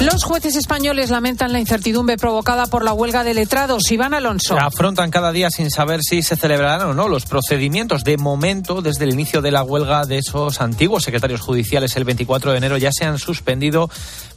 Los jueces españoles lamentan la incertidumbre provocada por la huelga de letrados. Iván Alonso. Afrontan cada día sin saber si se celebrarán o no los procedimientos. De momento, desde el inicio de la huelga de esos antiguos secretarios judiciales el 24 de enero, ya se han suspendido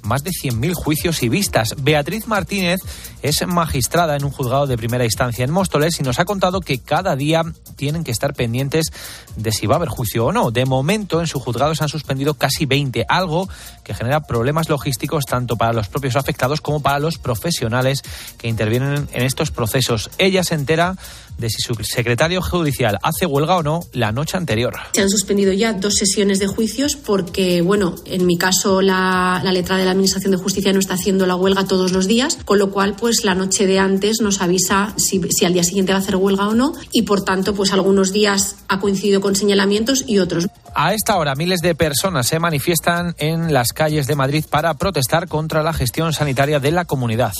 más de 100.000 juicios y vistas. Beatriz Martínez es magistrada en un juzgado de primera instancia en Móstoles y nos ha contado que cada día tienen que estar pendientes de si va a haber juicio o no. De momento, en su juzgado se han suspendido casi 20, algo que genera problemas logísticos tanto para los propios afectados como para los profesionales que intervienen en estos procesos. Ella se entera de si su secretario judicial hace huelga o no la noche anterior. Se han suspendido ya dos sesiones de juicios porque, bueno, en mi caso la, la letra de la Administración de Justicia no está haciendo la huelga todos los días, con lo cual, pues la noche de antes nos avisa si, si al día siguiente va a hacer huelga o no y, por tanto, pues algunos días ha coincidido con señalamientos y otros. A esta hora, miles de personas se manifiestan en las calles de Madrid para protestar contra la gestión sanitaria de la comunidad.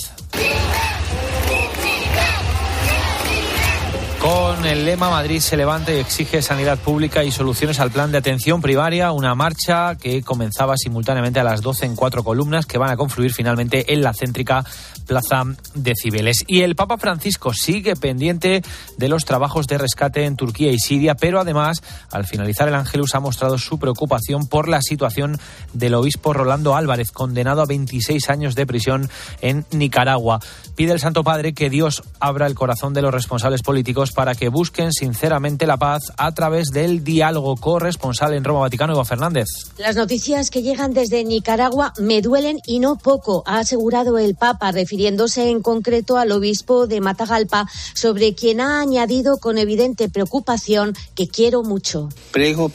Con el lema Madrid se levanta y exige sanidad pública y soluciones al plan de atención primaria, una marcha que comenzaba simultáneamente a las 12 en cuatro columnas que van a confluir finalmente en la céntrica Plaza de Cibeles. Y el Papa Francisco sigue pendiente de los trabajos de rescate en Turquía y Siria, pero además, al finalizar el Ángelus, ha mostrado su preocupación por la situación del obispo Rolando Álvarez, condenado a 26 años de prisión en Nicaragua. Pide el Santo Padre que Dios abra el corazón de los responsables políticos para que busquen sinceramente la paz a través del diálogo corresponsal en Roma, Vaticano, Eva Fernández. Las noticias que llegan desde Nicaragua me duelen y no poco, ha asegurado el Papa, refiriéndose en concreto al obispo de Matagalpa, sobre quien ha añadido con evidente preocupación que quiero mucho. Rezo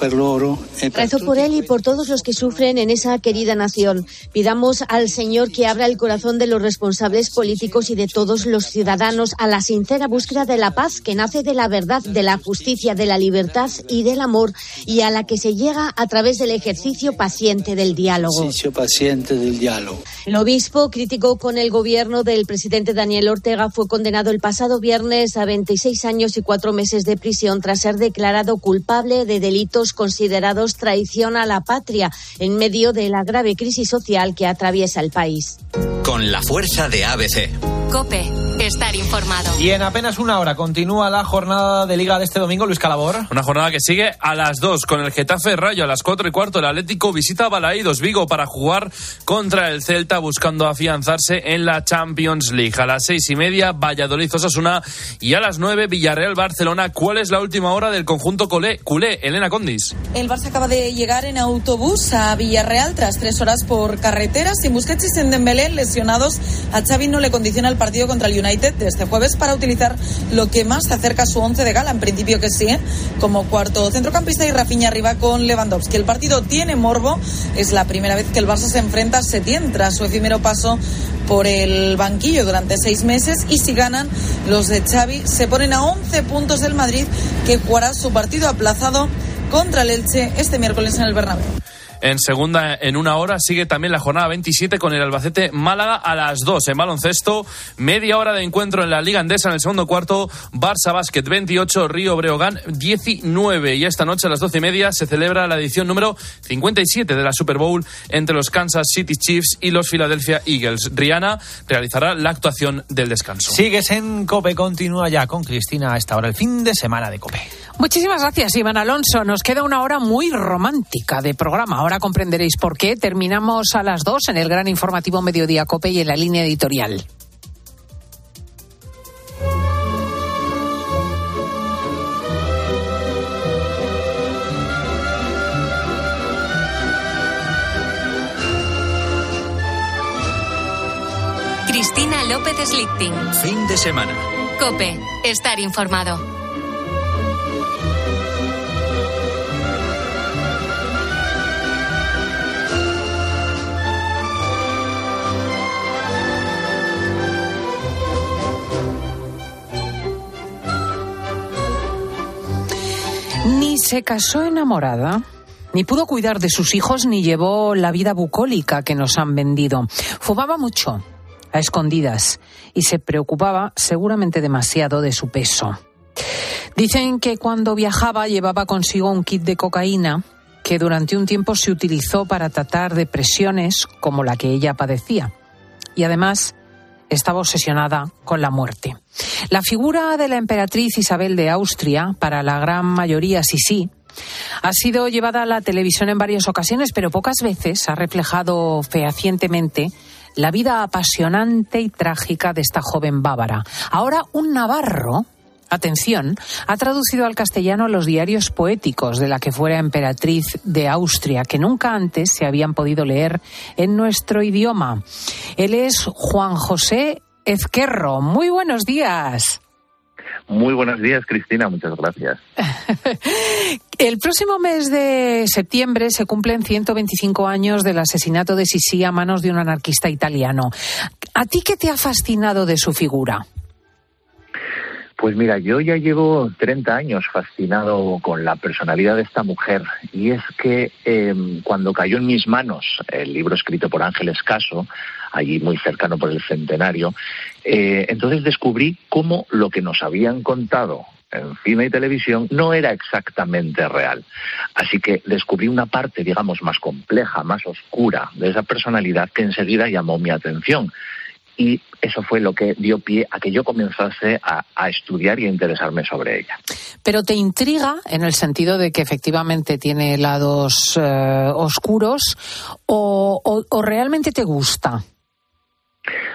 por él y por todos los que sufren en esa querida nación. Pidamos al Señor que abra el corazón de los responsables políticos y de todos los ciudadanos a la sincera búsqueda de la paz que nace de la verdad, de la justicia, de la libertad y del amor y a la que se llega a través del ejercicio paciente del diálogo. paciente del diálogo. El obispo crítico con el gobierno del presidente Daniel Ortega fue condenado el pasado viernes a 26 años y cuatro meses de prisión tras ser declarado culpable de delitos considerados traición a la patria en medio de la grave crisis social que atraviesa el país. Con la fuerza de ABC. Cope, estar informado. Y en apenas una hora continúa la jornada de Liga de este domingo, Luis Calabor. Una jornada que sigue a las 2 con el Getafe Rayo a las 4 y cuarto. El Atlético visita Balaídos Vigo para jugar contra el Celta buscando afianzarse en la Champions League. A las 6 y media Valladolid Osasuna y a las 9 Villarreal Barcelona. ¿Cuál es la última hora del conjunto culé? culé Elena Condis. El Barça acaba de llegar en autobús a Villarreal tras tres horas por carretera. Sin Busquets y sin Dembélé lesionados, a Xavi no le condiciona el partido contra el United de este jueves para utilizar lo que más se acerca a su once de gala. En principio que sí, ¿eh? como cuarto centrocampista y Rafinha arriba con Lewandowski. El partido tiene morbo. Es la primera vez que el Barça se enfrenta a Setién tras su efímero paso por el banquillo durante seis meses y si ganan los de Xavi se ponen a 11 puntos del Madrid que jugará su partido aplazado contra el Elche este miércoles en el Bernabéu. En segunda, en una hora, sigue también la jornada 27 con el Albacete Málaga a las 2 en baloncesto. Media hora de encuentro en la Liga Andesa en el segundo cuarto. Barça Basket 28, Río Breogán 19. Y esta noche a las 12 y media se celebra la edición número 57 de la Super Bowl entre los Kansas City Chiefs y los Philadelphia Eagles. Rihanna realizará la actuación del descanso. Sigues en Cope, continúa ya con Cristina a esta hora, el fin de semana de Cope. Muchísimas gracias, Iván Alonso. Nos queda una hora muy romántica de programa. Ahora comprenderéis por qué. Terminamos a las dos en el gran informativo Mediodía Cope y en la línea editorial. Cristina López Slichting. Fin de semana. Cope, estar informado. Ni se casó enamorada, ni pudo cuidar de sus hijos, ni llevó la vida bucólica que nos han vendido. Fumaba mucho, a escondidas, y se preocupaba seguramente demasiado de su peso. Dicen que cuando viajaba llevaba consigo un kit de cocaína que durante un tiempo se utilizó para tratar depresiones como la que ella padecía. Y además estaba obsesionada con la muerte. La figura de la emperatriz Isabel de Austria, para la gran mayoría sí sí, ha sido llevada a la televisión en varias ocasiones, pero pocas veces ha reflejado fehacientemente la vida apasionante y trágica de esta joven bávara. Ahora un navarro atención, ha traducido al castellano los diarios poéticos de la que fuera emperatriz de Austria, que nunca antes se habían podido leer en nuestro idioma. Él es Juan José Ezquerro. Muy buenos días. Muy buenos días, Cristina. Muchas gracias. El próximo mes de septiembre se cumplen 125 años del asesinato de Sisi a manos de un anarquista italiano. ¿A ti qué te ha fascinado de su figura? Pues mira, yo ya llevo 30 años fascinado con la personalidad de esta mujer y es que em, cuando cayó en mis manos el libro escrito por Ángeles Caso, allí muy cercano por el centenario, eh, entonces descubrí cómo lo que nos habían contado en cine y televisión no era exactamente real. Así que descubrí una parte, digamos, más compleja, más oscura de esa personalidad que enseguida llamó mi atención y eso fue lo que dio pie a que yo comenzase a, estudiar y a interesarme sobre ella. Pero te intriga en el sentido de que efectivamente tiene lados eh, oscuros o, realmente te gusta.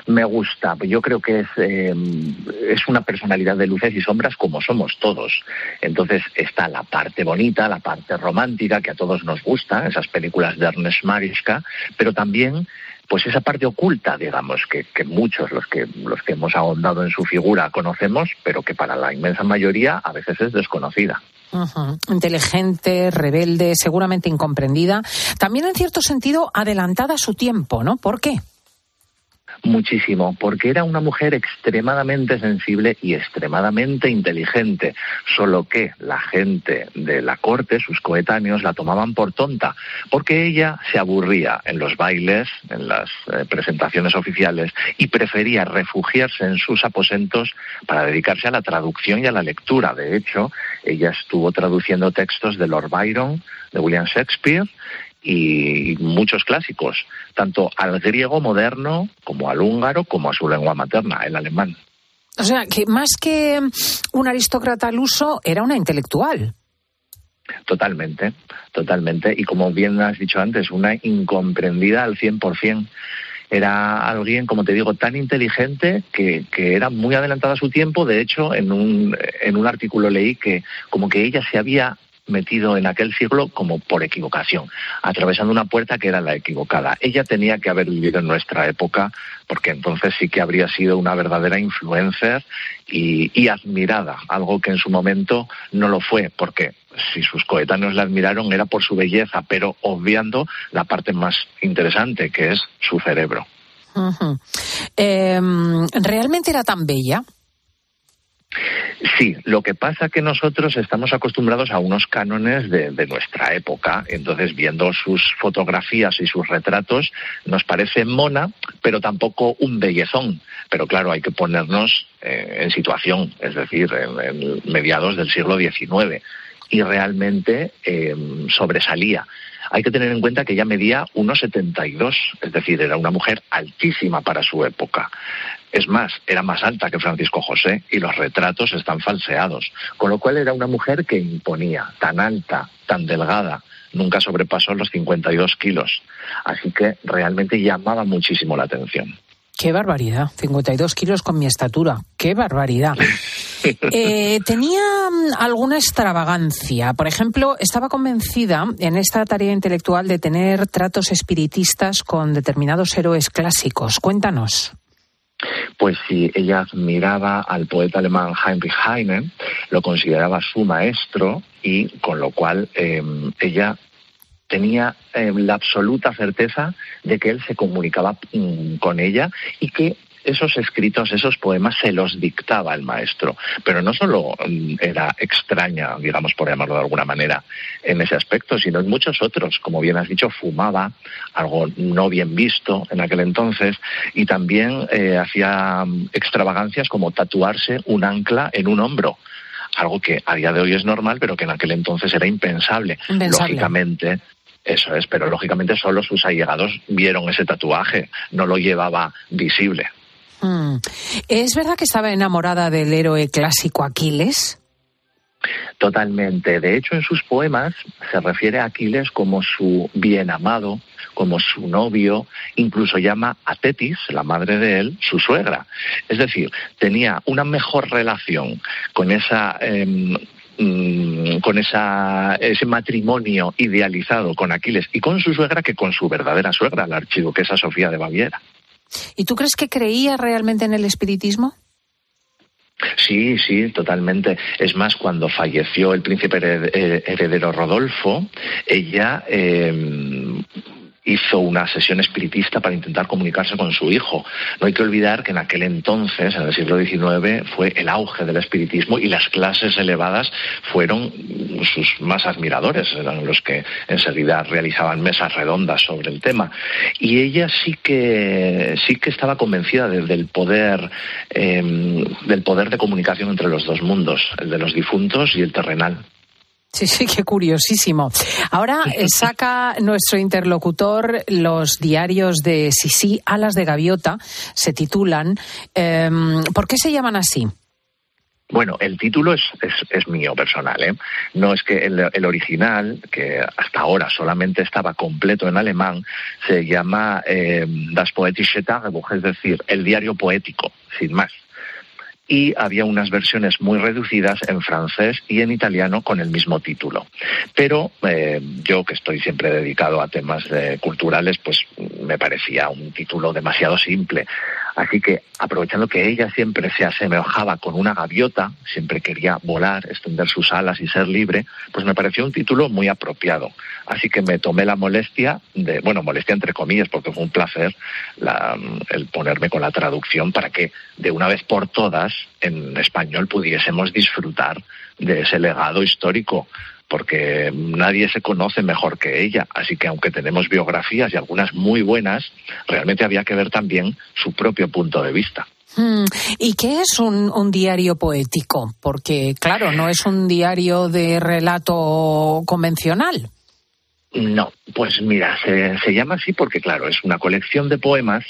Me gusta, yo creo que es, em, es una personalidad de luces y sombras como somos todos. Entonces está la parte bonita, la parte romántica que a todos nos gusta, esas películas de Ernest Mariska, pero también pues esa parte oculta, digamos, que, muchos los que los que hemos ahondado en su figura conocemos, pero que para la inmensa mayoría a veces es desconocida. Inteligente, rebelde, seguramente incomprendida, también en cierto sentido adelantada a su tiempo, ¿no? ¿Por qué? Muchísimo, porque era una mujer extremadamente sensible y extremadamente inteligente, solo que la gente de la corte, sus coetáneos, la tomaban por tonta, porque ella se aburría en los bailes, en las eh, presentaciones oficiales, y prefería refugiarse en sus aposentos para dedicarse a la traducción y a la lectura. De hecho, ella estuvo traduciendo textos de Lord Byron, de William Shakespeare, y muchos clásicos, tanto al griego moderno como al húngaro como a su lengua materna, el alemán. O sea, que más que un aristócrata al uso, era una intelectual. Totalmente, totalmente. Y como bien has dicho antes, una incomprendida al 100%. Era alguien, como te digo, tan inteligente que, que, era muy adelantada a su tiempo. De hecho, en un, en un artículo leí que como que ella se había metido en aquel siglo como por equivocación, atravesando una puerta que era la equivocada. Ella tenía que haber vivido en nuestra época, porque entonces sí que habría sido una verdadera influencer y, admirada, algo que en su momento no lo fue, porque si sus coetáneos la admiraron era por su belleza, pero obviando la parte más interesante, que es su cerebro. Em, ¿Realmente era tan bella? Sí, lo que pasa que nosotros estamos acostumbrados a unos cánones de, nuestra época, entonces viendo sus fotografías y sus retratos nos parece mona, pero tampoco un bellezón. Pero claro, hay que ponernos eh, en situación, es decir, en, mediados del siglo XIX, y realmente em, sobresalía. Hay que tener en cuenta que ella medía 1,72, es decir, era una mujer altísima para su época. Es más, era más alta que Francisco José y los retratos están falseados, con lo cual era una mujer que imponía, tan alta, tan delgada, nunca sobrepasó los 52 kilos. Así que realmente llamaba muchísimo la atención. Qué barbaridad, 52 kilos con mi estatura, qué barbaridad. Eh, tenía mm, alguna extravagancia. Por ejemplo, estaba convencida en esta tarea intelectual de tener tratos espiritistas con determinados héroes clásicos. Cuéntanos. Pues si ella admiraba al poeta alemán Heinrich Heine, lo consideraba su maestro y con lo cual em, ella tenía em, la absoluta certeza de que él se comunicaba mm, con ella y que esos escritos, esos poemas se los dictaba el maestro, pero no solo mm, era extraña, digamos por llamarlo de alguna manera, en ese aspecto, sino en muchos otros. Como bien has dicho, fumaba, algo no bien visto en aquel entonces, y también eh, hacía mm, extravagancias como tatuarse un ancla en un hombro algo que a día de hoy es normal, pero que en aquel entonces era impensable. Lógicamente, eso es, pero lógicamente solo sus allegados vieron ese tatuaje, no lo llevaba visible. Mm. ¿Es verdad que estaba enamorada del héroe clásico Aquiles? Totalmente. De hecho, en sus poemas se refiere a Aquiles como su bien amado, como su novio, incluso llama a Tetis, la madre de él, su suegra. Es decir, tenía una mejor relación con esa em, mm, con esa, ese matrimonio idealizado con Aquiles y con su suegra que con su verdadera suegra, la archiduquesa Sofía de Baviera. ¿Y tú crees que creía realmente en el espiritismo? Sí, sí, totalmente. Es más, cuando falleció el príncipe heredero Rodolfo, ella eh, hizo una sesión espiritista para intentar comunicarse con su hijo. No hay que olvidar que en aquel entonces, en el siglo XIX, fue el auge del espiritismo y las clases elevadas fueron sus más admiradores, eran los que enseguida realizaban mesas redondas sobre el tema. Y ella sí que sí que estaba convencida del poder em, del poder de comunicación entre los dos mundos, el de los difuntos y el terrenal. Sí, sí, qué curiosísimo. Ahora eh, saca nuestro interlocutor los diarios de Sisi, Alas de Gaviota, se titulan. Em, ¿Por qué se llaman así? Bueno, el título es, es, mío personal, ¿eh? No es que el, original, que hasta ahora solamente estaba completo en alemán, se llama eh, Das Poetische Tagebuch, es decir, el diario poético, sin más y había unas versiones muy reducidas en francés y en italiano con el mismo título. Pero eh, yo, que estoy siempre dedicado a temas eh, culturales, pues me parecía un título demasiado simple. Así que, aprovechando que ella siempre se asemejaba con una gaviota, siempre quería volar, extender sus alas y ser libre, pues me pareció un título muy apropiado. Así que me tomé la molestia de, bueno, molestia entre comillas, porque fue un placer el ponerme con la traducción para que de una vez por todas en español pudiésemos disfrutar de ese legado histórico porque nadie se conoce mejor que ella. Así que aunque tenemos biografías y algunas muy buenas, realmente había que ver también su propio punto de vista. Hmm. ¿Y qué es un, diario poético? Porque, claro, no es un diario de relato convencional. No, pues mira, se, llama así porque, claro, es una colección de poemas,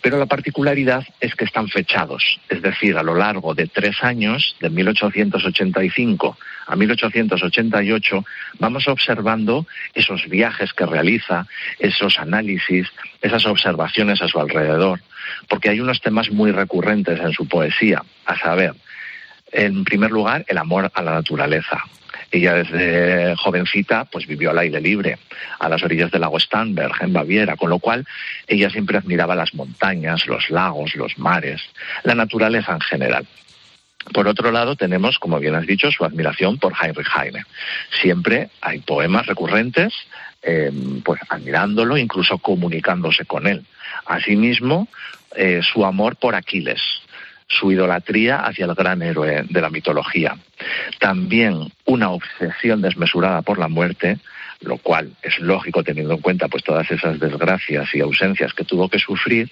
pero la particularidad es que están fechados, es decir, a lo largo de tres años, de 1885 a 1888, vamos observando esos viajes que realiza, esos análisis, esas observaciones a su alrededor, porque hay unos temas muy recurrentes en su poesía, a saber, en primer lugar, el amor a la naturaleza, ella desde jovencita pues vivió al aire libre, a las orillas del lago Starnberg, en Baviera, con lo cual ella siempre admiraba las montañas, los lagos, los mares, la naturaleza en general. Por otro lado, tenemos, como bien has dicho, su admiración por Heinrich Heine. Siempre hay poemas recurrentes, eh, pues admirándolo, incluso comunicándose con él. Asimismo, eh, su amor por Aquiles, su idolatría hacia el gran héroe de la mitología. También una obsesión desmesurada por la muerte, lo cual es lógico teniendo en cuenta pues todas esas desgracias y ausencias que tuvo que sufrir.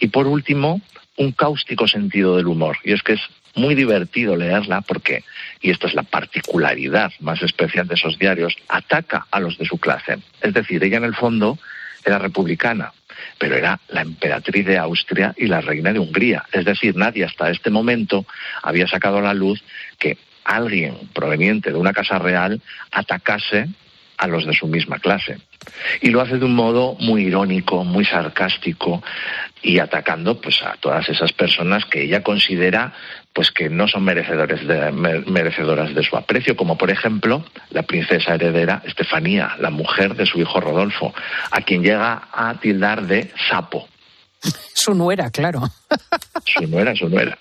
Y por último, un cáustico sentido del humor. Y es que es muy divertido leerla porque, y esto es la particularidad más especial de esos diarios, ataca a los de su clase. Es decir, ella en el fondo era republicana, pero era la emperatriz de Austria y la reina de Hungría. Es decir, nadie hasta este momento había sacado a la luz que alguien proveniente de una casa real atacase a los de su misma clase. Y lo hace de un modo muy irónico, muy sarcástico y atacando pues a todas esas personas que ella considera pues que no son merecedores de, merecedoras de su aprecio, como por ejemplo la princesa heredera Estefanía, la mujer de su hijo Rodolfo, a quien llega a tildar de sapo. Su nuera, claro. Su nuera, su nuera.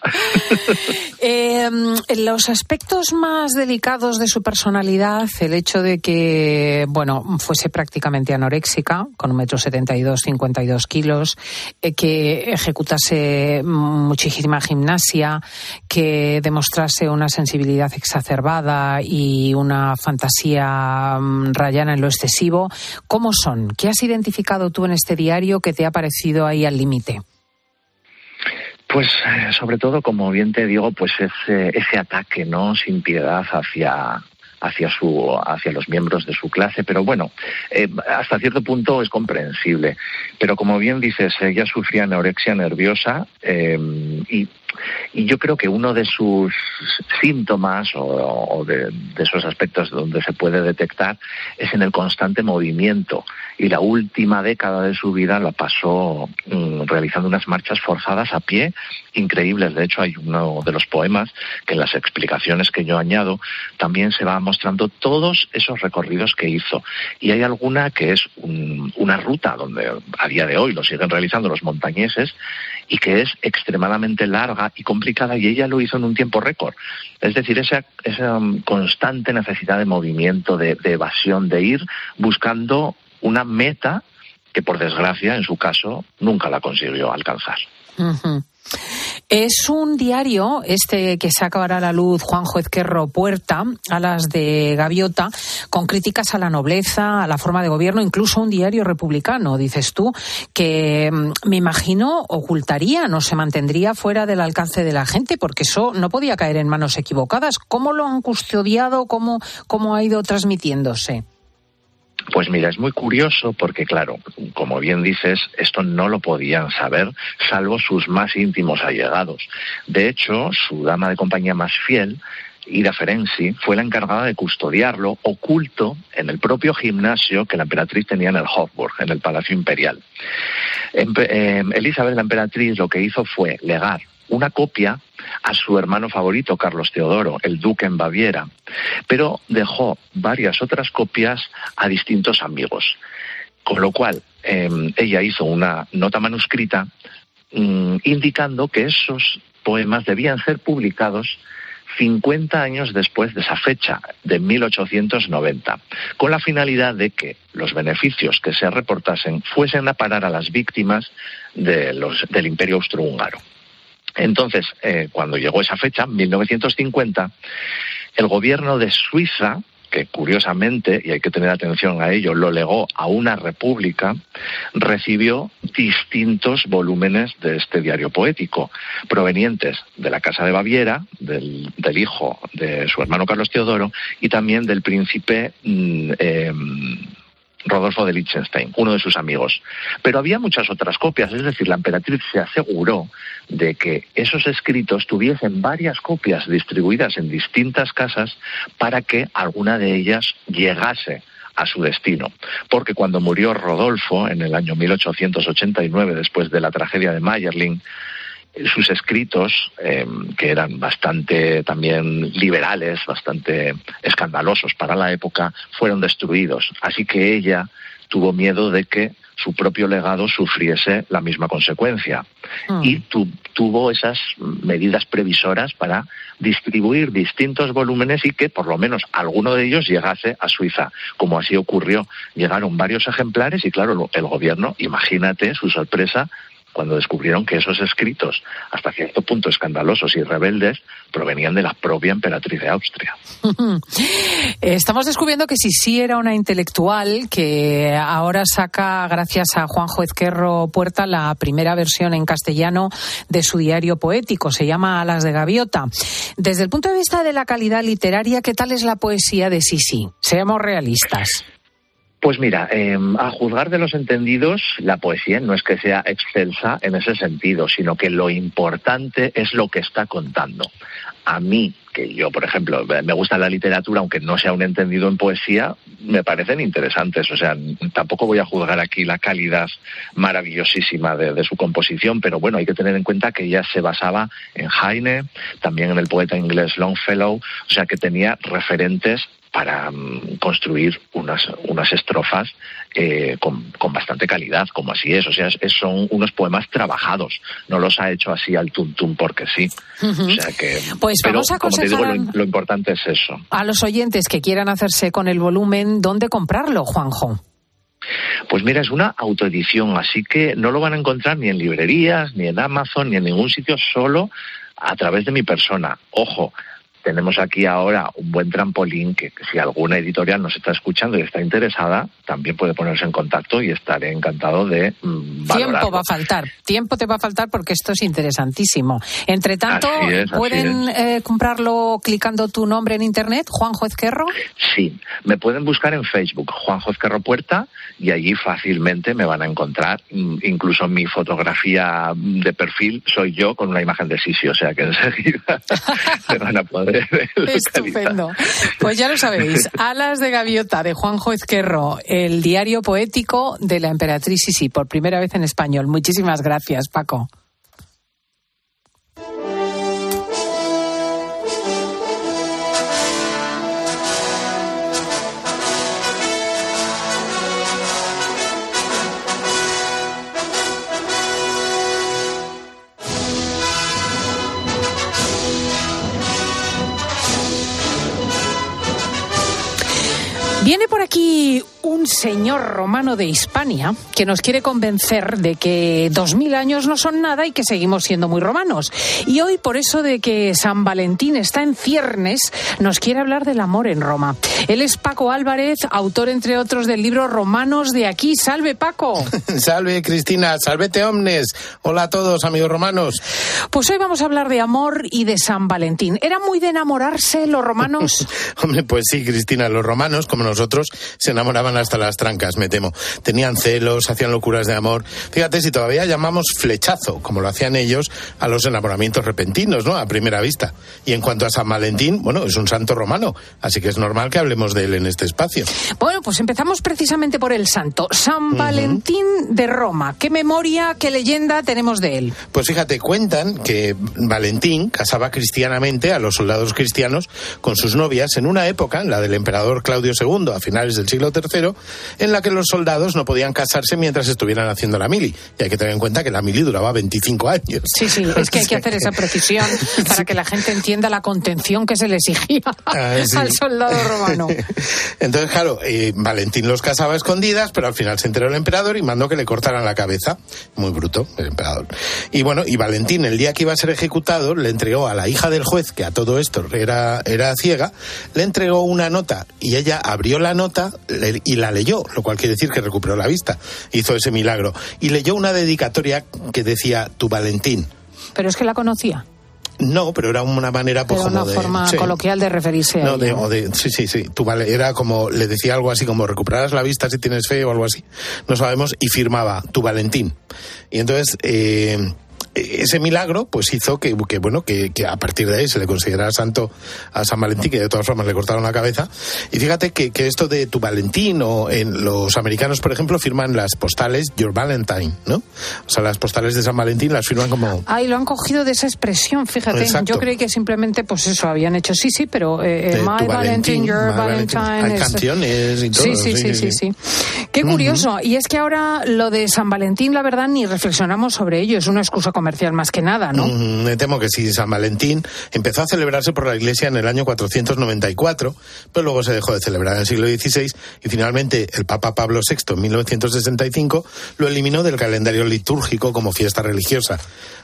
Eh, los aspectos más delicados de su personalidad, el hecho de que, bueno, fuese prácticamente anoréxica, con un metro setenta y dos, cincuenta y dos kilos, eh, que ejecutase muchísima gimnasia, que demostrase una sensibilidad exacerbada y una fantasía mm, rayana en lo excesivo, ¿cómo son? ¿Qué has identificado tú en este diario que te ha parecido ahí al límite? Pues eh, sobre todo, como bien te digo, pues ese, ese ataque, ¿no? Sin piedad hacia, hacia su hacia los miembros de su clase pero bueno eh, hasta cierto punto es comprensible pero como bien dices ella sufría anorexia nerviosa eh, y y yo creo que uno de sus síntomas o, de, esos aspectos donde se puede detectar es en el constante movimiento. Y la última década de su vida la pasó mm, realizando unas marchas forzadas a pie increíbles. De hecho, hay uno de los poemas que en las explicaciones que yo añado también se va mostrando todos esos recorridos que hizo. Y hay alguna que es una ruta donde a día de hoy lo siguen realizando los montañeses y que es extremadamente larga y complicada y ella lo hizo en un tiempo récord. Es decir, esa, esa um, constante necesidad de movimiento, de, evasión, de ir buscando una meta que por desgracia en su caso nunca la consiguió alcanzar. Es un diario, este que saca ahora a la luz Juanjo Ezquerro Puerta, a las de Gaviota, con críticas a la nobleza, a la forma de gobierno, incluso un diario republicano, dices tú, que mm, me imagino ocultaría, no se mantendría fuera del alcance de la gente, porque eso no podía caer en manos equivocadas. ¿Cómo lo han custodiado? ¿Cómo, cómo ha ido transmitiéndose? Pues mira, es muy curioso porque, claro, como bien dices, esto no lo podían saber salvo sus más íntimos allegados. De hecho, su dama de compañía más fiel, Ida Ferenci, fue la encargada de custodiarlo oculto en el propio gimnasio que la emperatriz tenía en el Hofburg, en el Palacio Imperial. Eh, Elizabeth, la emperatriz, lo que hizo fue legar una copia a su hermano favorito, Carlos Teodoro, el duque en Baviera, pero dejó varias otras copias a distintos amigos. Con lo cual, em, ella hizo una nota manuscrita mm, indicando que esos poemas debían ser publicados 50 años después de esa fecha, de 1890, con la finalidad de que los beneficios que se reportasen fuesen a parar a las víctimas del imperio austrohúngaro. Entonces, eh, cuando llegó esa fecha, 1950, el gobierno de Suiza, que curiosamente, y hay que tener atención a ello, lo legó a una república, recibió distintos volúmenes de este diario poético, provenientes de la Casa de Baviera, del, hijo de su hermano Carlos Teodoro, y también del príncipe mm, em, Rodolfo de Liechtenstein, uno de sus amigos. Pero había muchas otras copias, es decir, la emperatriz se aseguró de que esos escritos tuviesen varias copias distribuidas en distintas casas para que alguna de ellas llegase a su destino. Porque cuando murió Rodolfo en el año 1889, después de la tragedia de Mayerling, sus escritos, em, que eran bastante también liberales, bastante escandalosos para la época, fueron destruidos. Así que ella tuvo miedo de que su propio legado sufriese la misma consecuencia. Ah. Y tuvo esas medidas previsoras para distribuir distintos volúmenes y que por lo menos alguno de ellos llegase a Suiza. Como así ocurrió, llegaron varios ejemplares y claro, el gobierno, imagínate su sorpresa cuando descubrieron que esos escritos, hasta cierto punto escandalosos y rebeldes, provenían de la propia emperatriz de Austria. Estamos descubriendo que si sí era una intelectual, que ahora saca, gracias a Juanjo Ezquerro Puerta, la primera versión en castellano de su diario poético. Se llama Alas de Gaviota. Desde el punto de vista de la calidad literaria, ¿qué tal es la poesía de Sisi? Seamos realistas. Pues mira, em, a juzgar de los entendidos, la poesía no es que sea excelsa en ese sentido, sino que lo importante es lo que está contando. A mí, que yo, por ejemplo, me gusta la literatura, aunque no sea un entendido en poesía, me parecen interesantes. O sea, tampoco voy a juzgar aquí la calidad maravillosísima de, de su composición, pero bueno, hay que tener en cuenta que ella se basaba en Heine, también en el poeta inglés Longfellow, o sea, que tenía referentes para mm, construir unas, unas estrofas eh, con, con, bastante calidad, como así es. O sea, es, son unos poemas trabajados. No los ha hecho así al tuntum porque sí. O sea que, pues vamos a como te digo, lo, lo importante es eso. A los oyentes que quieran hacerse con el volumen, ¿dónde comprarlo, Juanjo? Pues mira, es una autoedición, así que no lo van a encontrar ni en librerías, ni en Amazon, ni en ningún sitio, solo a través de mi persona. Ojo, tenemos aquí ahora un buen trampolín que, si alguna editorial nos está escuchando y está interesada, también puede ponerse en contacto y estaré encantado de mm, Tiempo va a faltar, tiempo te va a faltar porque esto es interesantísimo. Entre tanto, ¿pueden eh, comprarlo clicando tu nombre en internet, Juanjo Ezquerro? Sí, me pueden buscar en Facebook, Juanjo Ezquerro Puerta, y allí fácilmente me van a encontrar. Incluso mi fotografía de perfil soy yo con una imagen de Sisi, o sea que enseguida me van a poder Estupendo. Pues ya lo sabéis, Alas de Gaviota de Juanjo Ezquerro, el diario poético de la emperatriz Sisi, por primera vez en español. Muchísimas gracias, Paco. Señor romano de Hispania que nos quiere convencer de que dos mil años no son nada y que seguimos siendo muy romanos. Y hoy, por eso de que San Valentín está en ciernes, nos quiere hablar del amor en Roma. Él es Paco Álvarez, autor, entre otros, del libro Romanos de aquí. ¡Salve, Paco! Salve, Cristina. Salvete, omnes. Hola a todos, amigos romanos. Pues hoy vamos a hablar de amor y de San Valentín. ¿Era muy de enamorarse los romanos? Hombre, pues sí, Cristina. Los romanos, como nosotros, se enamoraban hasta las trancas, me temo. Tenían celos, hacían locuras de amor. Fíjate si todavía llamamos flechazo, como lo hacían ellos, a los enamoramientos repentinos, ¿no? A primera vista. Y en cuanto a San Valentín, bueno, es un santo romano, así que es normal que hablemos de él en este espacio. Bueno, pues empezamos precisamente por el santo. San Valentín de Roma. ¿Qué memoria, qué leyenda tenemos de él? Pues fíjate, cuentan que Valentín casaba cristianamente a los soldados cristianos con sus novias en una época, la del emperador Claudio II, a finales del siglo III, en la que los soldados no podían casarse mientras estuvieran haciendo la mili. Y hay que tener en cuenta que la mili duraba 25 años. Sí, sí, es que hay que hacer esa precisión para que la gente entienda la contención que se le exigía ah, al soldado romano. Entonces, claro, eh, Valentín los casaba a escondidas, pero al final se enteró el emperador y mandó que le cortaran la cabeza. Muy bruto, el emperador. Y bueno, y Valentín, el día que iba a ser ejecutado, le entregó a la hija del juez, que a todo esto era, era ciega, le entregó una nota y ella abrió la nota y la leyó, lo cual quiere decir que recuperó la vista. Hizo ese milagro. Y leyó una dedicatoria que decía, tu Valentín. Pero es que la conocía. No, pero era una manera pues, una forma coloquial de referirse a sí, sí, sí. Tu vale, era como, le decía algo así como recuperarás la vista si tienes fe o algo así. No sabemos. Y firmaba tu Valentín. Y entonces, eh, ese milagro pues hizo que, bueno que, a partir de ahí se le considerara santo a San Valentín que de todas formas le cortaron la cabeza. Y fíjate que, esto de tu Valentín o en los americanos por ejemplo firman las postales Your Valentine no o sea las postales de San Valentín las firman como ah lo han cogido de esa expresión fíjate. Yo creí que simplemente pues eso habían hecho sí sí pero eh, eh, My Valentine, Your Valentine hay canciones y todo sí sí sí sí, sí, qué curioso. Y es que ahora lo de San Valentín la verdad ni reflexionamos sobre ello. Es una excusa comercial más que nada, ¿no? Mm, me temo que sí. San Valentín empezó a celebrarse por la Iglesia en el año 494, pero luego se dejó de celebrar en el siglo XVI y finalmente el Papa Pablo VI en 1965 lo eliminó del calendario litúrgico como fiesta religiosa.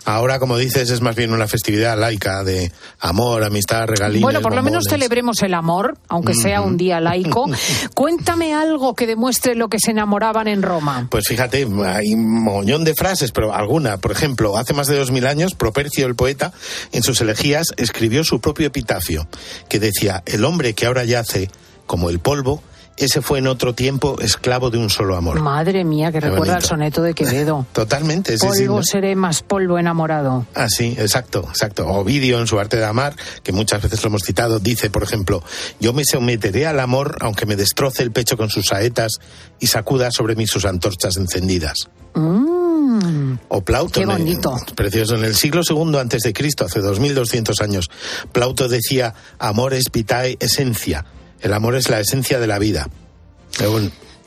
Ahora, como dices, es más bien una festividad laica de amor, amistad, regalías. Bueno, por lo menos celebremos el amor, aunque sea un día laico. Cuéntame algo que demuestre lo que se enamoraban en Roma. Pues fíjate, hay un montón de frases, pero alguna, por ejemplo, hace más de dos mil años, Propercio, el poeta, en sus elegías escribió su propio epitafio, que decía, el hombre que ahora yace como el polvo, ese fue en otro tiempo esclavo de un solo amor. Madre mía, que recuerda el soneto de Quevedo. Totalmente. Sí, polvo seré más polvo enamorado. Ah, sí, exacto, exacto. Ovidio en su arte de amar, que muchas veces lo hemos citado, dice, por ejemplo, yo me someteré al amor aunque me destroce el pecho con sus saetas y sacuda sobre mí sus antorchas encendidas. Mm. o Plauto. Qué bonito. precioso. En el siglo II antes de Cristo, hace 2200 años, Plauto decía, amor es vitae esencia El amor es la esencia de la vida.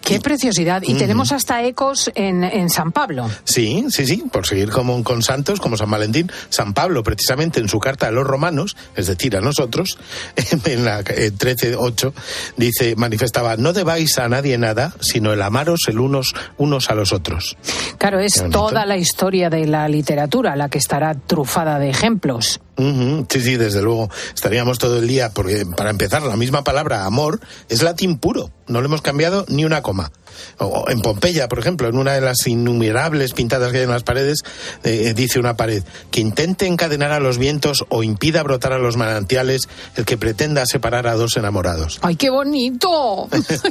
Qué preciosidad. Y tenemos hasta ecos en, en, San Pablo. Sí, sí, sí, por seguir como, con santos como San Valentín. San Pablo, precisamente en su carta a los romanos, es decir, a nosotros, en la 13.8, dice, manifestaba, no debáis a nadie nada, sino el amaros el unos, unos a los otros. Claro, es toda la historia de la literatura la que estará trufada de ejemplos. Sí, sí, desde luego. Estaríamos todo el día, porque para empezar, la misma palabra amor es latín puro. No le hemos cambiado ni una coma. O en Pompeya, por ejemplo, en una de las innumerables pintadas que hay en las paredes, eh, dice una pared, que intente encadenar a los vientos o impida brotar a los manantiales el que pretenda separar a dos enamorados. ¡Ay, qué bonito!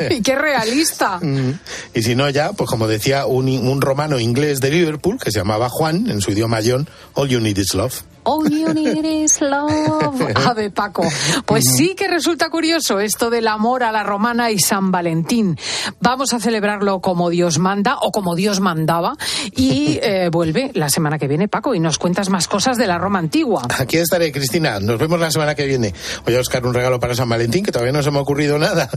¡Y qué realista! y si no, ya, pues como decía un, un romano inglés de Liverpool, que se llamaba Juan, en su idioma John, All You Need Is Love. All you need is love. Ave Paco. Pues sí que resulta curioso esto del amor a la romana y San Valentín. Vamos a celebrarlo como Dios manda o como Dios mandaba. Y eh, vuelve la semana que viene, Paco, y nos cuentas más cosas de la Roma antigua. Aquí estaré, Cristina. Nos vemos la semana que viene. Voy a buscar un regalo para San Valentín, que todavía no se me ha ocurrido nada.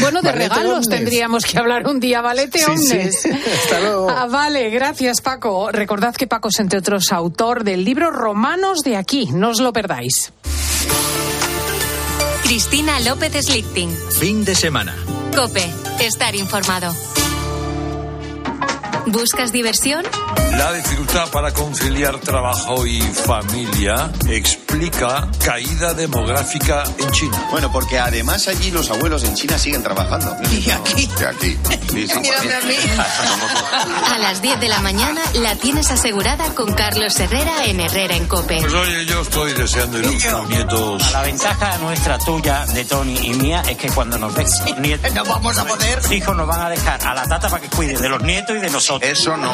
Bueno, de regalos tendríamos que hablar un día, Valete sí, Sí. Hasta luego. Ah, vale, gracias, Paco. Recordad que Paco es, entre otros, autor del libro Romano de aquí, no os lo perdáis. Cristina López Slichting. Fin de semana. Cope, estar informado. ¿Buscas diversión? La dificultad para conciliar trabajo y familia explica caída demográfica en China. Bueno, porque además allí los abuelos en China siguen trabajando. ¿Y aquí? De aquí. Sí, sí. Mírame a mí. A las 10 de la mañana la tienes asegurada con Carlos Herrera en Herrera en Cope. Pues oye, yo estoy deseando ir a buscar nietos. La ventaja nuestra, tuya, de Tony y mía es que cuando nos ves nietos, no vamos a poder. Hijos nos van a dejar a la tata para que cuide de los nietos y de nosotros. Eso no.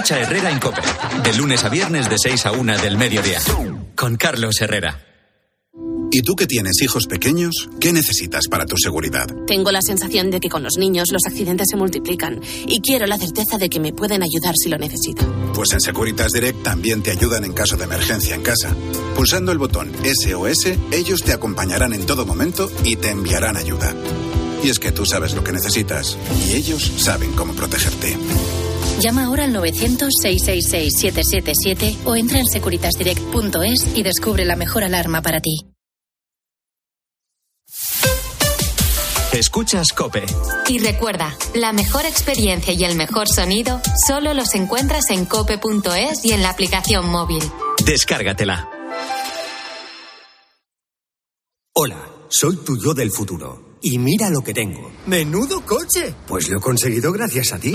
Escucha Herrera en Cope. De lunes a viernes de 6 a 1 del mediodía. Con Carlos Herrera. ¿Y tú que tienes hijos pequeños? ¿Qué necesitas para tu seguridad? Tengo la sensación de que con los niños los accidentes se multiplican y quiero la certeza de que me pueden ayudar si lo necesito. Pues en Securitas Direct también te ayudan en caso de emergencia en casa. Pulsando el botón SOS, ellos te acompañarán en todo momento y te enviarán ayuda. Y es que tú sabes lo que necesitas y ellos saben cómo protegerte. Llama ahora al 900-666-777 o entra en securitasdirect.es y descubre la mejor alarma para ti. Escuchas Cope. Y recuerda, la mejor experiencia y el mejor sonido solo los encuentras en cope.es y en la aplicación móvil. Descárgatela. Hola, soy tu yo del futuro. Y mira lo que tengo. ¡Menudo coche! Pues lo he conseguido gracias a ti.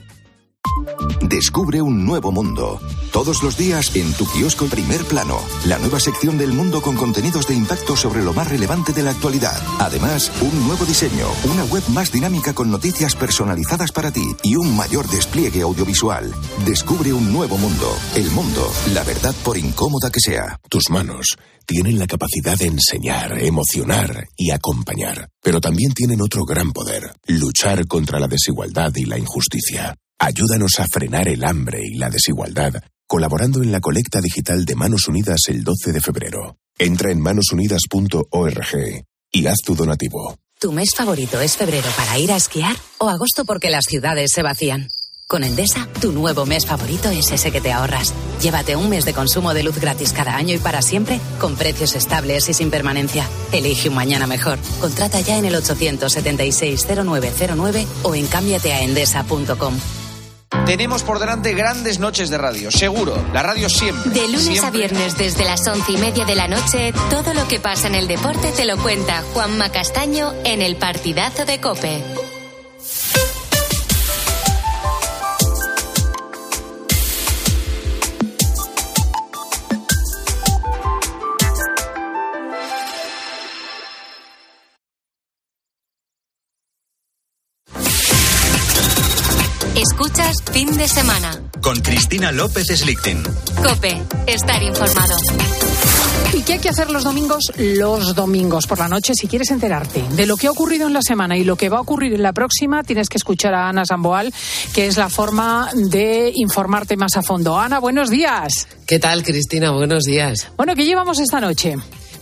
Descubre un nuevo mundo. Todos los días en tu kiosco Primer Plano, la nueva sección del mundo con contenidos de impacto sobre lo más relevante de la actualidad. Además, un nuevo diseño, una web más dinámica con noticias personalizadas para ti y un mayor despliegue audiovisual. Descubre un nuevo mundo. El mundo, la verdad por incómoda que sea. Tus manos tienen la capacidad de enseñar, emocionar y acompañar, pero también tienen otro gran poder, luchar contra la desigualdad y la injusticia. Ayúdanos a frenar el hambre y la desigualdad colaborando en la colecta digital de Manos Unidas el 12 de febrero. Entra en manosunidas.org y haz tu donativo. ¿Tu mes favorito es febrero para ir a esquiar o agosto porque las ciudades se vacían? Con Endesa, tu nuevo mes favorito es ese que te ahorras. Llévate un mes de consumo de luz gratis cada año y para siempre, con precios estables y sin permanencia. Elige un mañana mejor. Contrata ya en el 876-0909 o en cámbiateaendesa.com. Tenemos por delante grandes noches de radio, seguro. La radio siempre. De lunes siempre. a viernes desde las once y media de la noche, todo lo que pasa en el deporte te lo cuenta Juanma Castaño en el partidazo de Cope. Fin de semana. Con Cristina López Slichting. Cope, estar informado. ¿Y qué hay que hacer los domingos? Los domingos por la noche, si quieres enterarte de lo que ha ocurrido en la semana y lo que va a ocurrir en la próxima, tienes que escuchar a Ana Samboal, que es la forma de informarte más a fondo. Ana, buenos días. ¿Qué tal, Cristina? Buenos días. Bueno, ¿qué llevamos esta noche?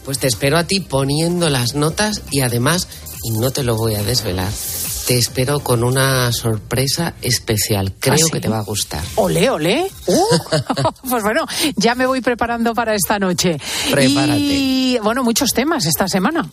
Pues te espero a ti poniendo las notas y además, y no te lo voy a desvelar, te espero con una sorpresa especial. Creo ¿Ah, sí? que te va a gustar. Ole, ole. Uh, pues bueno, ya me voy preparando para esta noche. Prepárate. Y bueno, muchos temas esta semana.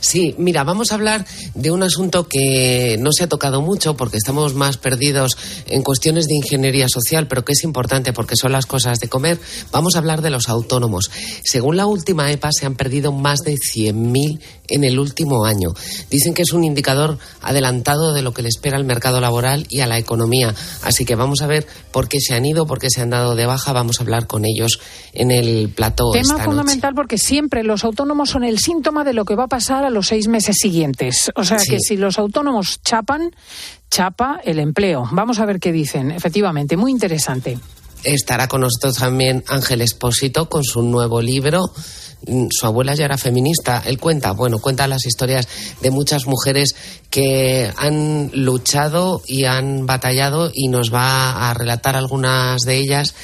Sí, mira, vamos a hablar de un asunto que no se ha tocado mucho porque estamos más perdidos en cuestiones de ingeniería social, pero que es importante porque son las cosas de comer. Vamos a hablar de los autónomos. Según la última EPA, se han perdido más de 100.000 en el último año. Dicen que es un indicador adelantado de lo que le espera al mercado laboral y a la economía. Así que vamos a ver por qué se han ido, por qué se han dado de baja. Vamos a hablar con ellos en el plató. Tema esta noche. fundamental porque siempre los autónomos son el síntoma de lo que va a pasar a los seis meses siguientes. O sea Sí. que si los autónomos chapan, chapa el empleo. Vamos a ver qué dicen. Efectivamente, muy interesante. Estará con nosotros también Ángel Espósito con su nuevo libro. Mm, Su abuela ya era feminista. Él cuenta, bueno, cuenta las historias de muchas mujeres que han luchado y han batallado y nos va a relatar algunas de ellas.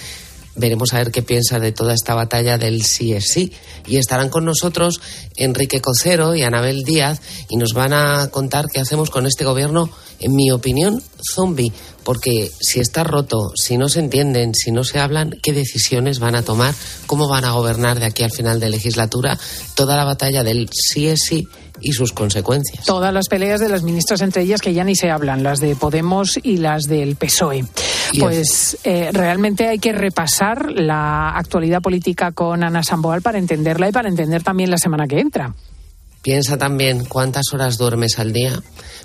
Veremos a ver qué piensa de toda esta batalla del sí es sí. Y estarán con nosotros Enrique Cocero y Anabel Díaz y nos van a contar qué hacemos con este gobierno, en mi opinión, zombie. Porque si está roto, si no se entienden, si no se hablan, ¿qué decisiones van a tomar? ¿Cómo van a gobernar de aquí al final de legislatura? Toda la batalla del sí es sí y sus consecuencias. Todas las peleas de las ministras entre ellas que ya ni se hablan, las de Podemos y las del PSOE. Pues eh, realmente hay que repasar la actualidad política con Ana Samboal para entenderla y para entender también la semana que entra. Piensa también cuántas horas duermes al día,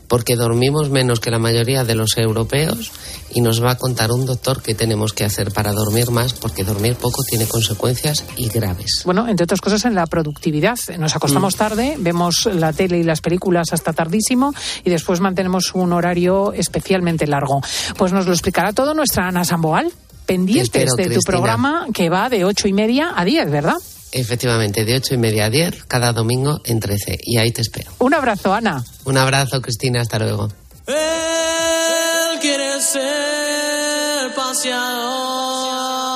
porque dormimos menos que la mayoría de los europeos y nos va a contar un doctor qué tenemos que hacer para dormir más, porque dormir poco tiene consecuencias y graves. Bueno, entre otras cosas en la productividad. Nos Mm. acostamos tarde, vemos la tele y las películas hasta tardísimo y después mantenemos un horario especialmente largo. Pues nos lo explicará todo nuestra Ana Samboal, pendientes espero, de tu Cristina. programa que va de ocho y media a diez, ¿verdad? Efectivamente, de ocho y media a 10, cada domingo en 13. Y ahí te espero. Un abrazo, Ana. Un abrazo, Cristina. Hasta luego. Él quiere ser paseador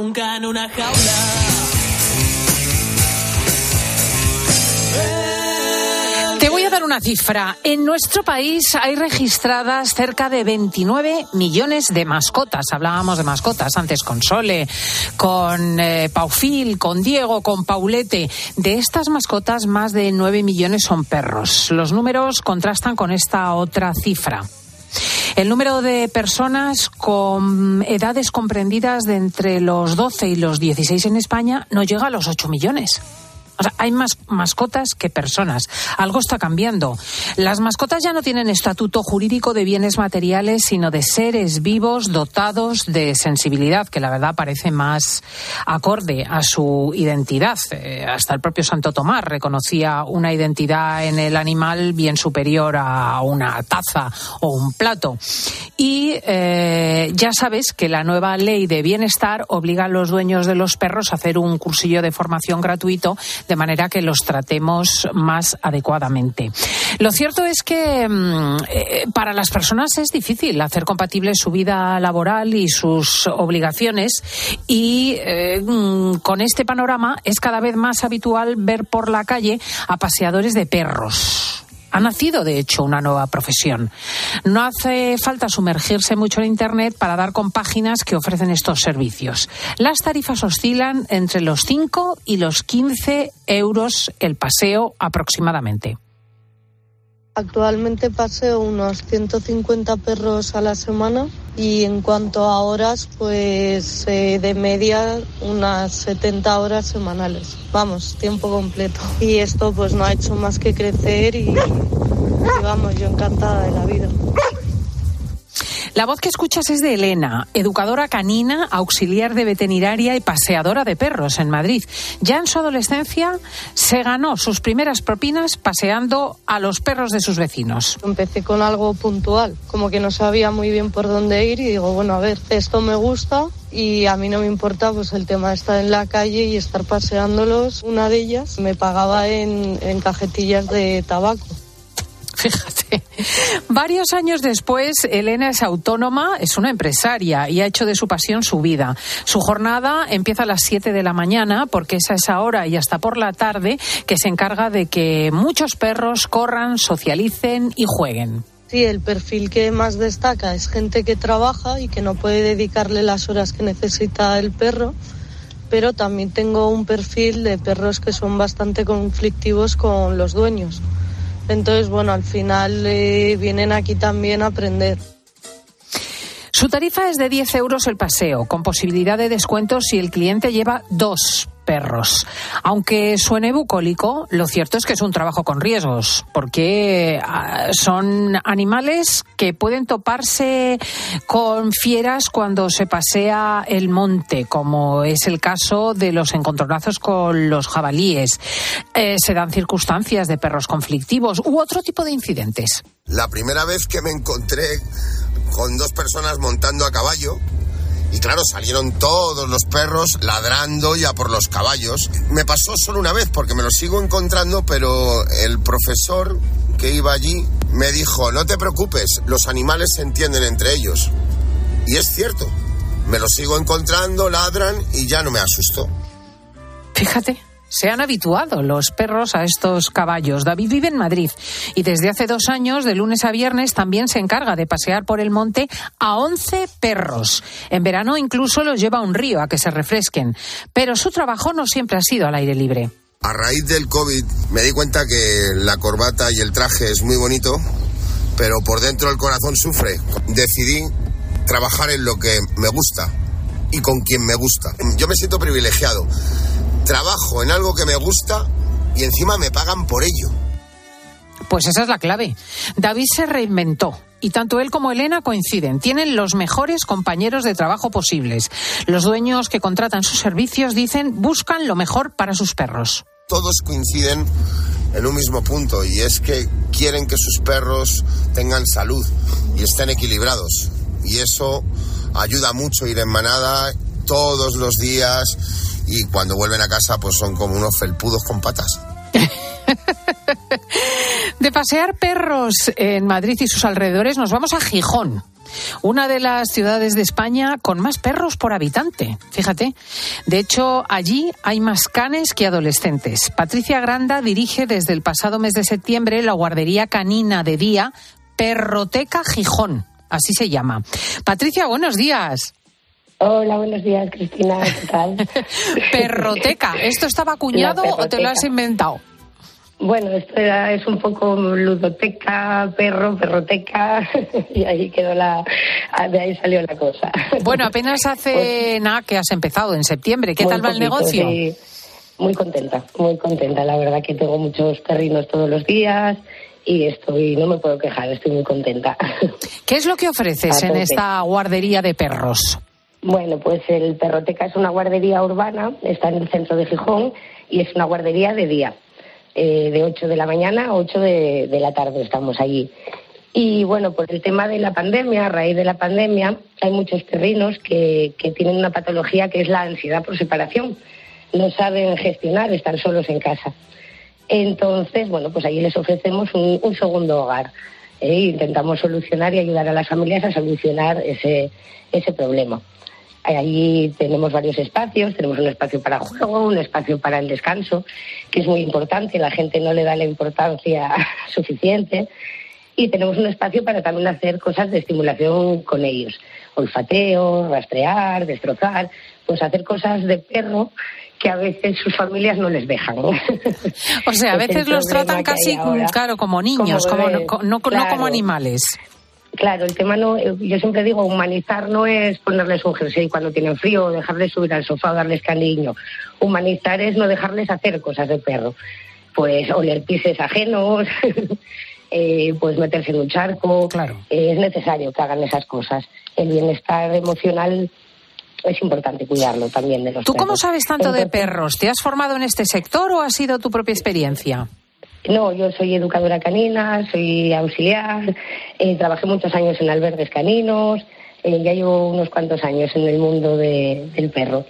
nunca en una jaula. Te voy a dar una cifra. En nuestro país hay registradas cerca de 29 millones de mascotas. Hablábamos de mascotas antes con Sole, con eh, Paufil, con Diego, con Paulete. De estas mascotas, más de 9 millones son perros. Los números contrastan con esta otra cifra. El número de personas con edades comprendidas de entre los 12 y los 16 en España no llega a los 8 millones. O sea, hay más mascotas que personas. Algo está cambiando. Las mascotas ya no tienen estatuto jurídico de bienes materiales, sino de seres vivos dotados de sensibilidad, que la verdad parece más acorde a su identidad. Eh, hasta el propio Santo Tomás reconocía una identidad en el animal bien superior a una taza o un plato. Y eh, ya sabes que la nueva ley de bienestar obliga a los dueños de los perros a hacer un cursillo de formación gratuito de manera que los tratemos más adecuadamente. Lo cierto es que mm, eh, para las personas es difícil hacer compatible su vida laboral y sus obligaciones y eh, mm, con este panorama es cada vez más habitual ver por la calle a paseadores de perros. Ha nacido, de hecho, una nueva profesión. No hace falta sumergirse mucho en Internet para dar con páginas que ofrecen estos servicios. Las tarifas oscilan entre los 5 y los 15 euros el paseo aproximadamente. Actualmente paseo unos 150 perros a la semana y en cuanto a horas, pues eh, de media unas 70 horas semanales. Vamos, tiempo completo. Y esto pues no ha hecho más que crecer y, y vamos, yo encantada de la vida. La voz que escuchas es de Elena, educadora canina, auxiliar de veterinaria y paseadora de perros en Madrid. Ya en su adolescencia se ganó sus primeras propinas paseando a los perros de sus vecinos. Empecé con algo puntual, como que no sabía muy bien por dónde ir y digo, bueno, a ver, esto me gusta y a mí no me importa pues el tema de estar en la calle y estar paseándolos. Una de ellas me pagaba en, en cajetillas de tabaco. Fíjate. Varios años después, Elena es autónoma, es una empresaria y ha hecho de su pasión su vida. Su jornada empieza a las 7 de la mañana porque es esa hora y hasta por la tarde que se encarga de que muchos perros corran, socialicen y jueguen. Sí, el perfil que más destaca es gente que trabaja y que no puede dedicarle las horas que necesita el perro, pero también tengo un perfil de perros que son bastante conflictivos con los dueños. Entonces, bueno, al final eh, vienen aquí también a aprender. Su tarifa es de 10 euros el paseo, con posibilidad de descuento si el cliente lleva dos perros. Aunque suene bucólico, lo cierto es que es un trabajo con riesgos, porque ah, son animales que pueden toparse con fieras cuando se pasea el monte, como es el caso de los encontronazos con los jabalíes. Eh, se dan circunstancias de perros conflictivos u otro tipo de incidentes. La primera vez que me encontré con dos personas montando a caballo, y claro, salieron todos los perros ladrando ya por los caballos. Me pasó solo una vez porque me lo sigo encontrando, pero el profesor que iba allí me dijo, no te preocupes, los animales se entienden entre ellos. Y es cierto, me lo sigo encontrando, ladran y ya no me asustó. Fíjate. Se han habituado los perros a estos caballos. David vive en Madrid y desde hace dos años, de lunes a viernes, también se encarga de pasear por el monte a 11 perros. En verano incluso los lleva a un río a que se refresquen. Pero su trabajo no siempre ha sido al aire libre. A raíz del COVID me di cuenta que la corbata y el traje es muy bonito, pero por dentro el corazón sufre. Decidí trabajar en lo que me gusta y con quien me gusta. Yo me siento privilegiado trabajo en algo que me gusta y encima me pagan por ello. Pues esa es la clave. David se reinventó. Y tanto él como Elena coinciden. Tienen los mejores compañeros de trabajo posibles. Los dueños que contratan sus servicios dicen buscan lo mejor para sus perros. Todos coinciden en un mismo punto y es que quieren que sus perros tengan salud y estén equilibrados. Y eso ayuda mucho ir en manada todos los días y cuando vuelven a casa pues son como unos felpudos con patas. De pasear perros en Madrid y sus alrededores nos vamos a Gijón. Una de las ciudades de España con más perros por habitante, fíjate. De hecho, allí hay más canes que adolescentes. Patricia Granda dirige desde el pasado mes de septiembre la guardería canina de día Perroteca Gijón, así se llama. Patricia, buenos días. Hola, buenos días, Cristina. ¿Qué tal? Perroteca. ¿Esto estaba acuñado o te lo has inventado? Bueno, esto era, es un poco ludoteca, perro, perroteca, y ahí quedó la. De ahí salió la cosa. Bueno, apenas hace nada que has empezado, en septiembre. ¿Qué tal va el negocio? sí. Muy contenta, muy contenta. La verdad que tengo muchos perrinos todos los días y estoy, no me puedo quejar, estoy muy contenta. ¿Qué es lo que ofreces en esta guardería de perros? Bueno, pues el Perroteca es una guardería urbana, está en el centro de Gijón y es una guardería de día, eh, de 8 de la mañana a 8 de, la tarde estamos allí. Y bueno, por el tema de la pandemia, a raíz de la pandemia, hay muchos perrinos que, tienen una patología que es la ansiedad por separación. No saben gestionar, están solos en casa. Entonces, bueno, pues allí les ofrecemos un, un segundo hogar. ¿eh? Intentamos solucionar y ayudar a las familias a solucionar ese, ese problema. Allí tenemos varios espacios, tenemos un espacio para juego, un espacio para el descanso, que es muy importante, la gente no le da la importancia suficiente. Y tenemos un espacio para también hacer cosas de estimulación con ellos. Olfateo, rastrear, destrozar, pues hacer cosas de perro que a veces sus familias no les dejan. O sea, a veces los tratan casi, claro, como niños, como, no, no como animales. Claro, el tema no, yo siempre digo, humanizar no es ponerles un jersey cuando tienen frío o dejarles subir al sofá o darles cariño. Humanizar es no dejarles hacer cosas de perro. Pues oler pises ajenos, eh, pues meterse en un charco. Claro. Eh, es necesario que hagan esas cosas. El bienestar emocional es importante cuidarlo también de los ¿Tú cómo sabes tanto de perros? ¿Te has formado en este sector o ha sido tu propia experiencia? No, yo soy educadora canina, soy auxiliar, eh, trabajé muchos años en albergues caninos, eh, ya llevo unos cuantos años en el mundo de- del perro.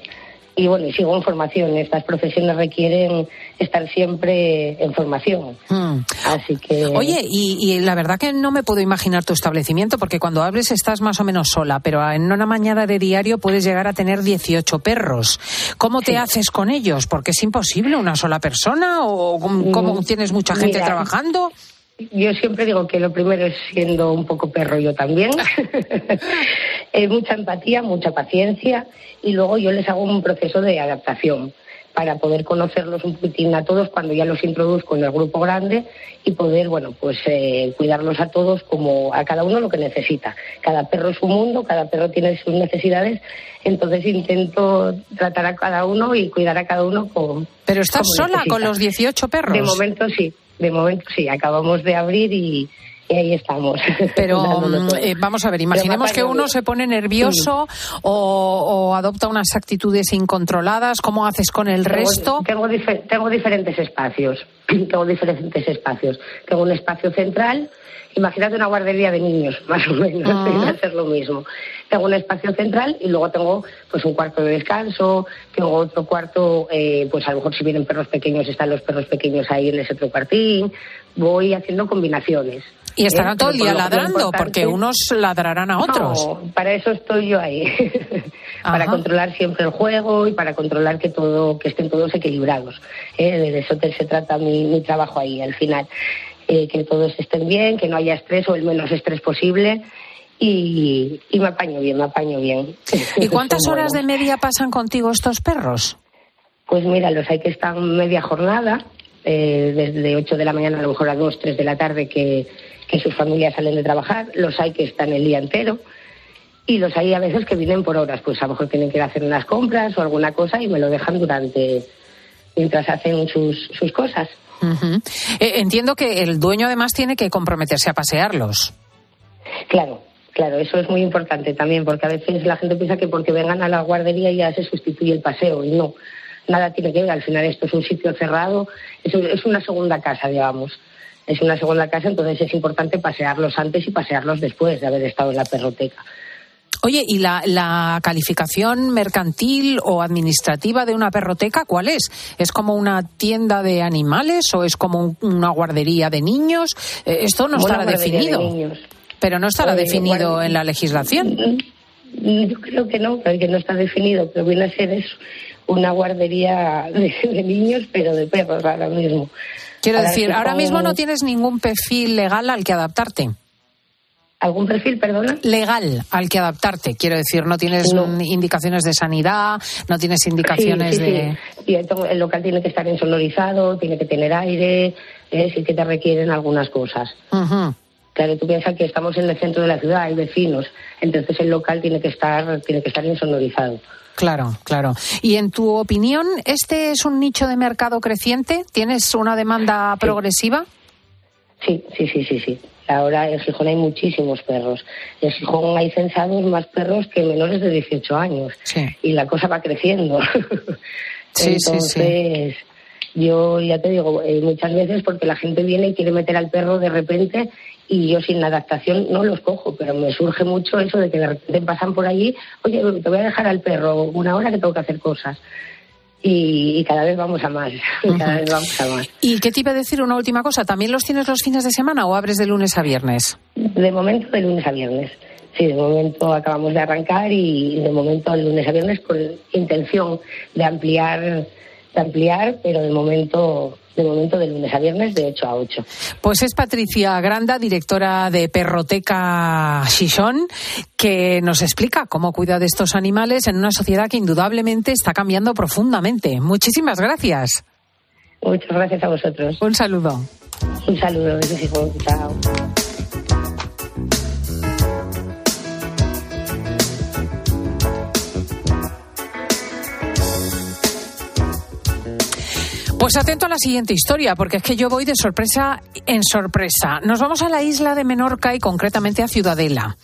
Y bueno, y sigo en formación. Estas profesiones requieren estar siempre en formación. Hmm. Así que. Oye, y, y la verdad que no me puedo imaginar tu establecimiento, porque cuando abres estás más o menos sola, pero en una mañana de diario puedes llegar a tener 18 perros. ¿Cómo te haces con ellos? Porque es imposible una sola persona o cómo, Mm, tienes mucha gente trabajando. Yo siempre digo que lo primero es siendo un poco perro yo también. Eh, mucha empatía, mucha paciencia y luego yo les hago un proceso de adaptación para poder conocerlos un poquitín a todos cuando ya los introduzco en el grupo grande y poder, bueno, pues eh, cuidarlos a todos como a cada uno lo que necesita. Cada perro es un mundo, cada perro tiene sus necesidades, entonces intento tratar a cada uno y cuidar a cada uno con... Pero estás como sola necesita. con los 18 perros. De momento sí, de momento sí, acabamos de abrir y, y ahí estamos. Pero mm, eh, vamos a ver, imaginemos que uno se pone nervioso o, o adopta unas actitudes incontroladas. ¿Cómo haces con el Tengo- resto? Tengo, tengo diferentes espacios. tengo diferentes espacios. Tengo un espacio central. Imagínate una guardería de niños, más o menos, Ah. viene a ser lo mismo. Tengo un espacio central y luego tengo pues un cuarto de descanso, tengo otro cuarto, eh, pues a lo mejor si vienen perros pequeños, están los perros pequeños ahí en ese otro cuartín. Voy haciendo combinaciones. Y estarán ¿eh? todo el día ladrando, porque unos ladrarán a otros. no, para eso estoy yo ahí. para Ajá. controlar siempre el juego y para controlar que todo, que estén todos equilibrados. ¿eh? De eso se trata mi, mi trabajo ahí al final. Eh, que todos estén bien, que no haya estrés o el menos estrés posible. Y, y me apaño bien, me apaño bien. ¿Y cuántas horas de media pasan contigo estos perros? Pues mira, los hay que están media jornada, eh, desde 8 de la mañana a lo mejor a 2, 3 de la tarde que, que sus familias salen de trabajar, los hay que están el día entero y los hay a veces que vienen por horas, pues a lo mejor tienen que ir a hacer unas compras o alguna cosa y me lo dejan durante, mientras hacen sus, sus cosas. Eh, entiendo que el dueño además tiene que comprometerse a pasearlos. Claro, claro, eso es muy importante también, porque a veces la gente piensa que porque vengan a la guardería ya se sustituye el paseo y no, nada tiene que ver, al final esto es un sitio cerrado, es una segunda casa, digamos. Es una segunda casa, entonces es importante pasearlos antes y pasearlos después de haber estado en la perroteca. Oye, ¿y la, la calificación mercantil o administrativa de una perroteca cuál es? ¿Es como una tienda de animales o es como un- una guardería de niños? Eh, esto no estará de definido. Pero no estará Eh, definido en la legislación. Mm, Yo creo que no, que no está definido, pero viene a ser eso, una guardería de, de niños, pero de perros ahora mismo. Quiero Ahora decir, ahora mismo no tienes ningún perfil legal al que adaptarte. ¿Algún perfil, perdona? Legal al que adaptarte. Quiero decir, no tienes No. mm, indicaciones de sanidad, no tienes indicaciones Sí, sí, de. sí. Y entonces el local tiene que estar insonorizado, tiene que tener aire, eh, sí que te requieren algunas cosas. Claro, tú piensas que estamos en el centro de la ciudad, hay vecinos, entonces el local tiene que estar, tiene que estar insonorizado. Claro, claro. Y en tu opinión, ¿este es un nicho de mercado creciente? ¿Tienes una demanda progresiva? Sí, sí, sí, sí, sí. Ahora en Gijón hay muchísimos perros. En Gijón hay censados más perros que menores de 18 años. Sí. Y la cosa va creciendo. Sí, sí, Entonces, yo ya te digo, eh, muchas veces porque la gente viene y quiere meter al perro de repente y yo sin adaptación no los cojo, pero me surge mucho eso de que de repente pasan por allí, oye, te voy a dejar al perro una hora que tengo que hacer cosas. Y, y cada vez vamos a más, cada vez vamos a más. ¿Y qué te iba a decir una última cosa? ¿También los tienes los fines de semana o abres de lunes a viernes? De momento de lunes a viernes. Sí, de momento acabamos de arrancar y de momento el lunes a viernes con intención de ampliar, de ampliar, pero de momento de momento de lunes a viernes de 8 a 8. Pues es Patricia Granda, directora de Perroteca Shishon, que nos explica cómo cuida de estos animales en una sociedad que indudablemente está cambiando profundamente. Muchísimas gracias. Muchas gracias a vosotros. Un saludo. Un saludo, y chao. Pues atento a la siguiente historia, porque es que yo voy de sorpresa en sorpresa. Nos vamos a la isla de Menorca y concretamente a Ciudadela.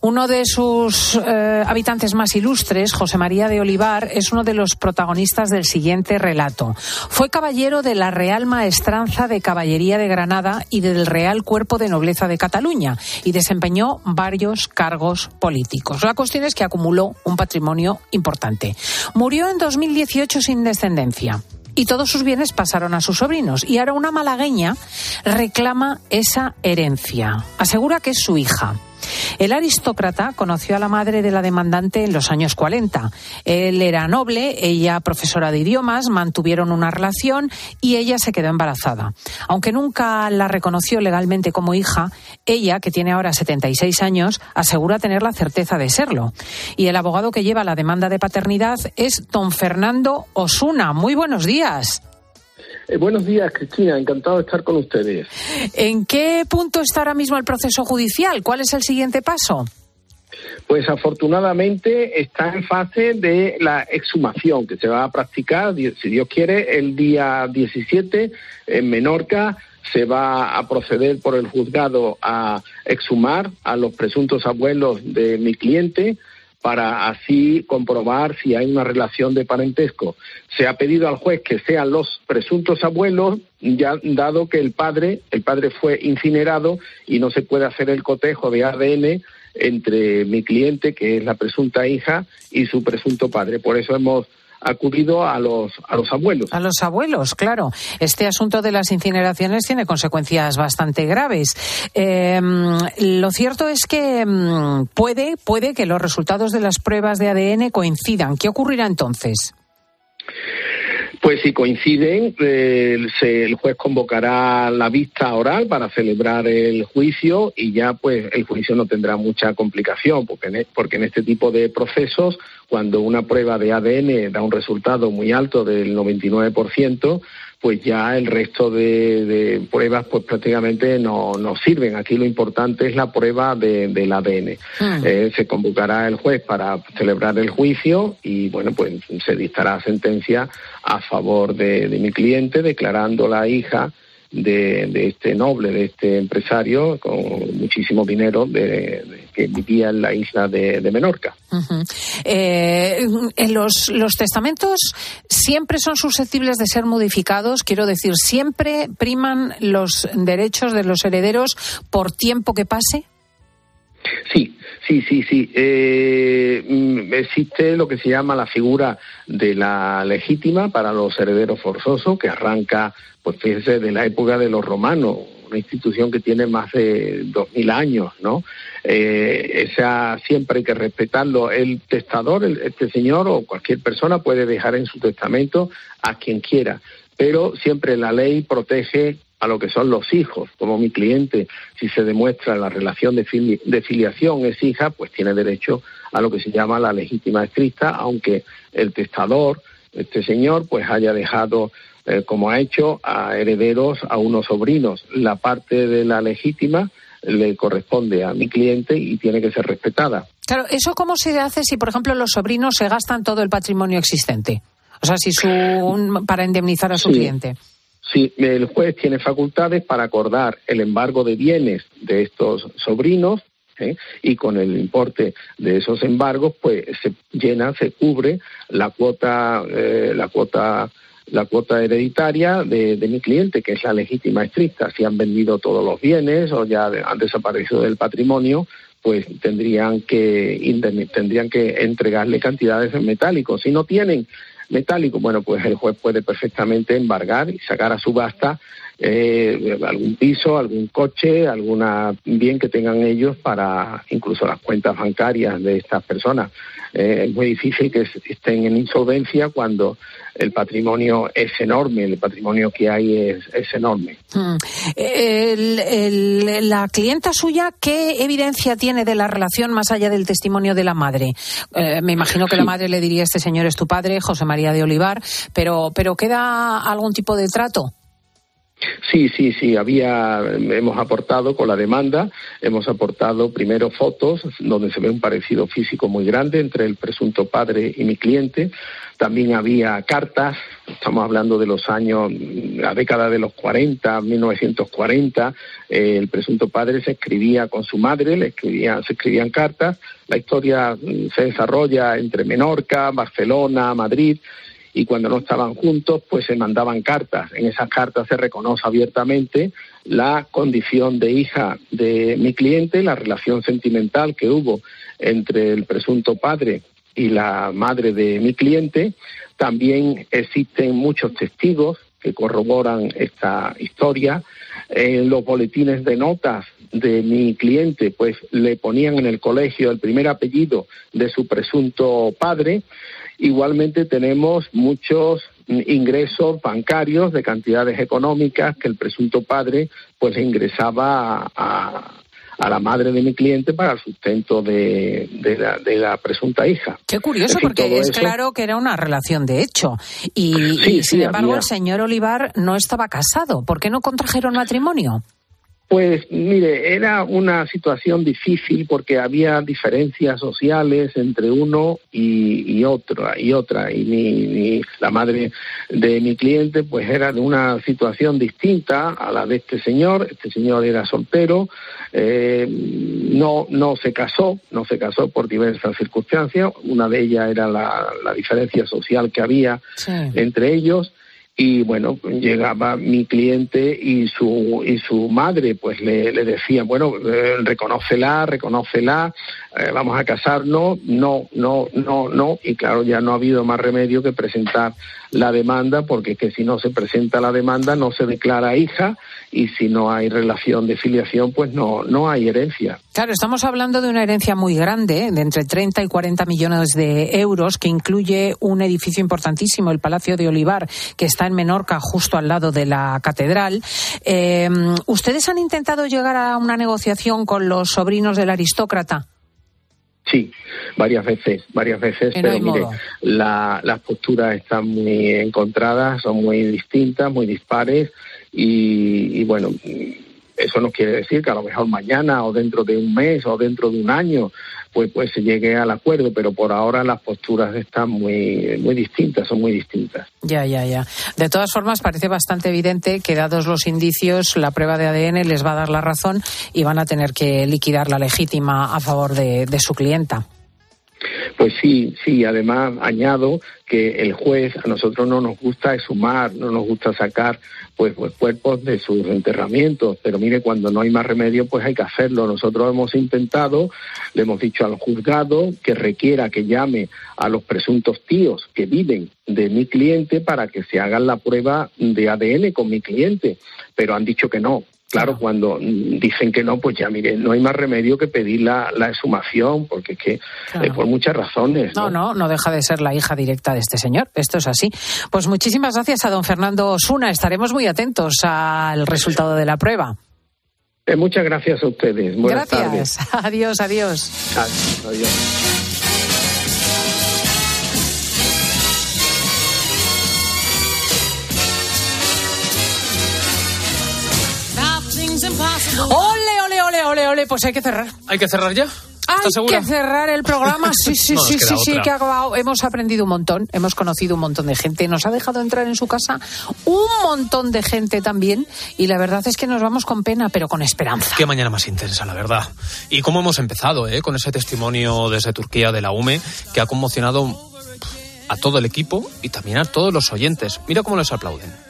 Uno de sus eh, habitantes más ilustres, José María de Olivar, es uno de los protagonistas del siguiente relato. Fue caballero de la Real Maestranza de Caballería de Granada y del Real Cuerpo de Nobleza de Cataluña y desempeñó varios cargos políticos. La cuestión es que acumuló un patrimonio importante. Murió en 2018 sin descendencia y todos sus bienes pasaron a sus sobrinos. Y ahora una malagueña reclama esa herencia. Asegura que es su hija. El aristócrata conoció a la madre de la demandante en los años 40. Él era noble, ella profesora de idiomas, mantuvieron una relación y ella se quedó embarazada. Aunque nunca la reconoció legalmente como hija, ella, que tiene ahora 76 años, asegura tener la certeza de serlo. Y el abogado que lleva la demanda de paternidad es don Fernando Osuna. Muy buenos días. Eh, buenos días, Cristina. Encantado de estar con ustedes. ¿En qué punto está ahora mismo el proceso judicial? ¿Cuál es el siguiente paso? Pues afortunadamente está en fase de la exhumación que se va a practicar, si Dios quiere, el día 17 en Menorca. Se va a proceder por el juzgado a exhumar a los presuntos abuelos de mi cliente, para así comprobar si hay una relación de parentesco. Se ha pedido al juez que sean los presuntos abuelos, ya dado que el padre, el padre fue incinerado y no se puede hacer el cotejo de ADN entre mi cliente, que es la presunta hija, y su presunto padre. Por eso hemos acudido a los, a los abuelos. A los abuelos, claro. Este asunto de las incineraciones tiene consecuencias bastante graves. Em, lo cierto es que em, puede, puede que los resultados de las pruebas de ADN coincidan. ¿Qué ocurrirá entonces? Pues si coinciden, el, el juez convocará la vista oral para celebrar el juicio y ya pues el juicio no tendrá mucha complicación porque e, porque en este tipo de procesos cuando una prueba de ADN da un resultado muy alto del 99%, pues ya el resto de, pruebas pues prácticamente no, no, sirven. Aquí lo importante es la prueba del ADN. Ah. Eh, se convocará el juez para celebrar el juicio y bueno, pues se dictará sentencia a favor de, de mi cliente declarando la hija de, este noble, de este empresario con muchísimo dinero que vivía en la isla de, Menorca. Eh, los testamentos siempre son susceptibles de ser modificados, quiero decir, siempre priman los derechos de los herederos por tiempo que pase. Sí, sí, sí, sí. Eh, mm, existe lo que se llama la figura de la legítima para los herederos forzosos, que arranca, pues fíjense, de la época de los romanos, una institución que tiene más de dos mil años, ¿no? Eh, esa siempre hay que respetarlo. El testador, este señor o cualquier persona puede dejar en su testamento a quien quiera, pero siempre la ley protege a lo que son los hijos, como mi cliente, si se demuestra la relación de, filiación es hija, pues tiene derecho a lo que se llama la legítima escrita, aunque el testador, este señor, pues haya dejado, eh, como ha hecho, a herederos, a unos sobrinos. La parte de la legítima le corresponde a mi cliente y tiene que ser respetada. Claro, ¿eso cómo se hace si, por ejemplo, los sobrinos se gastan todo el patrimonio existente? O sea, si su, para indemnizar a su cliente. Sí, el juez tiene facultades para acordar el embargo de bienes de estos sobrinos ¿eh? y con el importe de esos embargos, pues se llena, se cubre la cuota, eh, la cuota la cuota hereditaria de, mi cliente, que es la legítima estricta. Si han vendido todos los bienes o ya han desaparecido del patrimonio, pues tendrían que, tendrían que entregarle cantidades en metálicos. Si no tienen metálico, bueno, pues el juez puede perfectamente embargar y sacar a subasta eh, algún piso, algún coche, alguna bien que tengan ellos para incluso las cuentas bancarias de estas personas. Eh, es muy difícil que estén en insolvencia cuando el patrimonio es enorme, el patrimonio que hay es, es enorme. Mm. El- el- la clienta suya, ¿qué evidencia tiene de la relación más allá del testimonio de la madre? Eh, me imagino que la madre le diría, este señor es tu padre, José María de Olivar, pero, pero ¿queda algún tipo de trato? Sí, sí, sí, había, hemos aportado con la demanda, hemos aportado primero fotos donde se ve un parecido físico muy grande entre el presunto padre y mi cliente. También había cartas, estamos hablando de los años, la década de los 40, 1940, eh, el presunto padre se escribía con su madre, le se escribían cartas. La historia mm, se desarrolla entre Menorca, Barcelona, Madrid y cuando no estaban juntos, pues se mandaban cartas. En esas cartas se reconoce abiertamente la condición de hija de mi cliente, la relación sentimental que hubo entre el presunto padre y la madre de mi cliente. También existen muchos testigos que corroboran esta historia. En los boletines de notas de mi cliente, pues le ponían en el colegio el primer apellido de su presunto padre. Igualmente tenemos muchos ingresos bancarios de cantidades económicas que el presunto padre pues ingresaba a, a- a la madre de mi cliente para el sustento de, de la, de la presunta hija. Qué curioso, porque es eso- claro que era una relación de hecho. Y, Sí, y, sin sí, embargo, había- el señor Olivar no estaba casado. ¿Por qué no contrajeron matrimonio? Pues mire, era una situación difícil porque había diferencias sociales entre uno y, y otro y otra y mi, mi- la madre de mi cliente pues era de una situación distinta a la de este señor. Este señor era soltero, eh, no no se casó, no se casó por diversas circunstancias. Una de ellas era la, la diferencia social que había entre ellos y bueno llegaba mi cliente y su y su madre pues le, le decía bueno eh, reconócela reconócela eh, vamos a casarnos no no no no. Y claro ya no ha habido más remedio que presentar la demanda porque es que si no se presenta la demanda no se declara hija y si no hay relación de filiación pues no no hay herencia Claro, estamos hablando de una herencia muy grande, de entre 30 y 40 millones de euros, que incluye un edificio importantísimo, el Palacio de Olivar, que está en Menorca, justo al lado de la catedral. Eh, ¿Ustedes han intentado llegar a una negociación con los sobrinos del aristócrata? Sí, varias veces, varias veces, pero mire, la- las posturas están muy encontradas, son muy distintas, muy dispares y, y bueno, eso no quiere decir que a lo mejor mañana o dentro de un mes o dentro de un año pues pues se llegue al acuerdo, pero por ahora las posturas están muy muy distintas, son muy distintas. Ya, ya, ya. De todas formas, parece bastante evidente que, dados los indicios, la prueba de ADN les va a dar la razón y van a tener que liquidar la legítima a favor de, de su clienta. Pues sí, sí, además añado que el juez a nosotros no nos gusta exhumar, no nos gusta sacar pues, pues cuerpos de sus enterramientos, pero mire, cuando no hay más remedio pues hay que hacerlo. Nosotros hemos intentado, le hemos dicho al juzgado que requiera que llame a los presuntos tíos que viven de mi cliente para que se hagan la prueba de ADN con mi cliente, pero han dicho que no. Claro, cuando dicen que no, pues ya mire, no hay más remedio que pedir la, la exhumación, porque es que Claro. eh, por muchas razones. No, no, no deja de ser la hija directa de este señor. Esto es así. Pues muchísimas gracias a don Fernando Osuna. Estaremos muy atentos al resultado de la prueba. Eh, muchas gracias a ustedes. Buenas gracias. Adiós. Adiós. Ole. Pues hay que cerrar. ¿Hay que cerrar ya? Hay que cerrar el programa. Sí, sí, No sí, sí, sí, que ha acabado. Hemos aprendido un montón, hemos conocido un montón de gente, nos ha dejado entrar en su casa un montón de gente también y la verdad es que nos vamos con pena, pero con esperanza. Qué mañana más intensa, la verdad. Y cómo hemos empezado, ¿eh? Con ese testimonio desde Turquía de la UME que ha conmocionado a todo el equipo y también a todos los oyentes. Mira cómo les aplauden.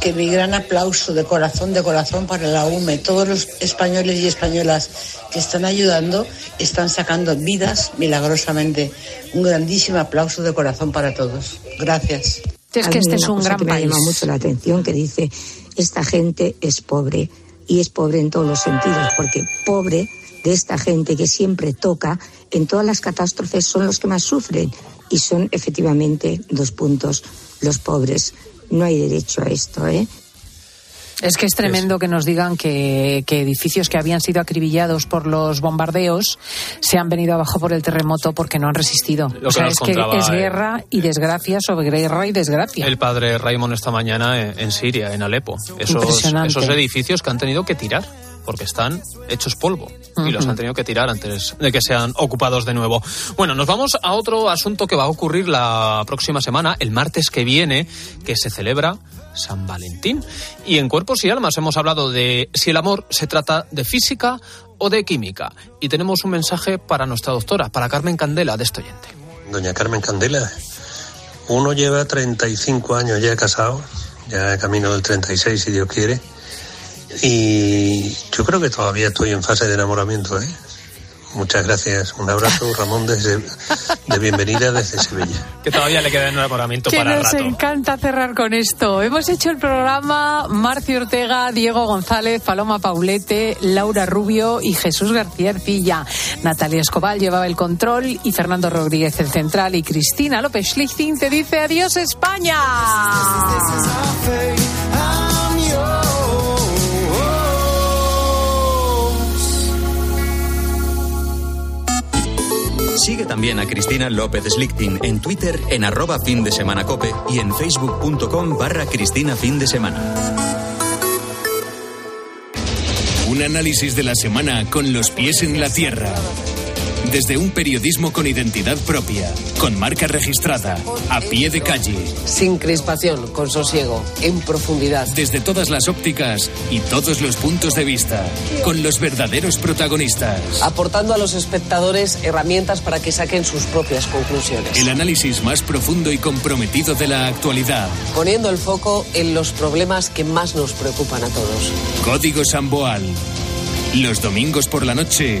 Que mi gran aplauso de corazón, de corazón para la UME. Todos los españoles y españolas que están ayudando están sacando vidas milagrosamente. Un grandísimo aplauso de corazón para todos. Gracias. Es que este es un gran que me país. llamado mucho la atención que dice esta gente es pobre y es pobre en todos los sentidos, porque pobre de esta gente que siempre toca en todas las catástrofes son los que más sufren y son efectivamente dos puntos los pobres. No hay derecho a esto, ¿eh? Es que es tremendo que nos digan que, que, edificios que habían sido acribillados por los bombardeos se han venido abajo por el terremoto porque no han resistido. Lo o sea, que es que es guerra y desgracia sobre guerra y desgracia. El padre Raymond esta mañana en, en Siria, en Alepo. Esos, Impresionante. esos edificios que han tenido que tirar porque están hechos polvo y los han tenido que tirar antes de que sean ocupados de nuevo. Bueno, nos vamos a otro asunto que va a ocurrir la próxima semana, el martes que viene, que se celebra San Valentín. Y en Cuerpos y Almas hemos hablado de si el amor se trata de física o de química. Y tenemos un mensaje para nuestra doctora, para Carmen Candela, de este oyente. Doña Carmen Candela, uno lleva 35 años ya casado, ya camino del 36 si Dios quiere, y yo creo que todavía estoy en fase de enamoramiento, ¿eh? Muchas gracias. Un abrazo, Ramón, desde, de bienvenida desde Sevilla. Que todavía le queda enamoramiento Que para nos rato. encanta cerrar con esto. Hemos hecho el programa Marcio Ortega, Diego González, Paloma Paulete, Laura Rubio y Jesús García Ercilla. Natalia Escobar llevaba el control y Fernando Rodríguez el central y Cristina López Schlichting te dice adiós España. Sigue también a Cristina López Slichting en Twitter en arroba fin de semana cope y en facebook.com barra Cristina fin de semana. Un análisis de la semana con los pies en la tierra. Desde un periodismo con identidad propia, con marca registrada, a pie de calle. Sin crispación, con sosiego, en profundidad. Desde todas las ópticas y todos los puntos de vista, con los verdaderos protagonistas. Aportando a los espectadores herramientas para que saquen sus propias conclusiones. El análisis más profundo y comprometido de la actualidad. Poniendo el foco en los problemas que más nos preocupan a todos. Código Samboal. Los domingos por la noche,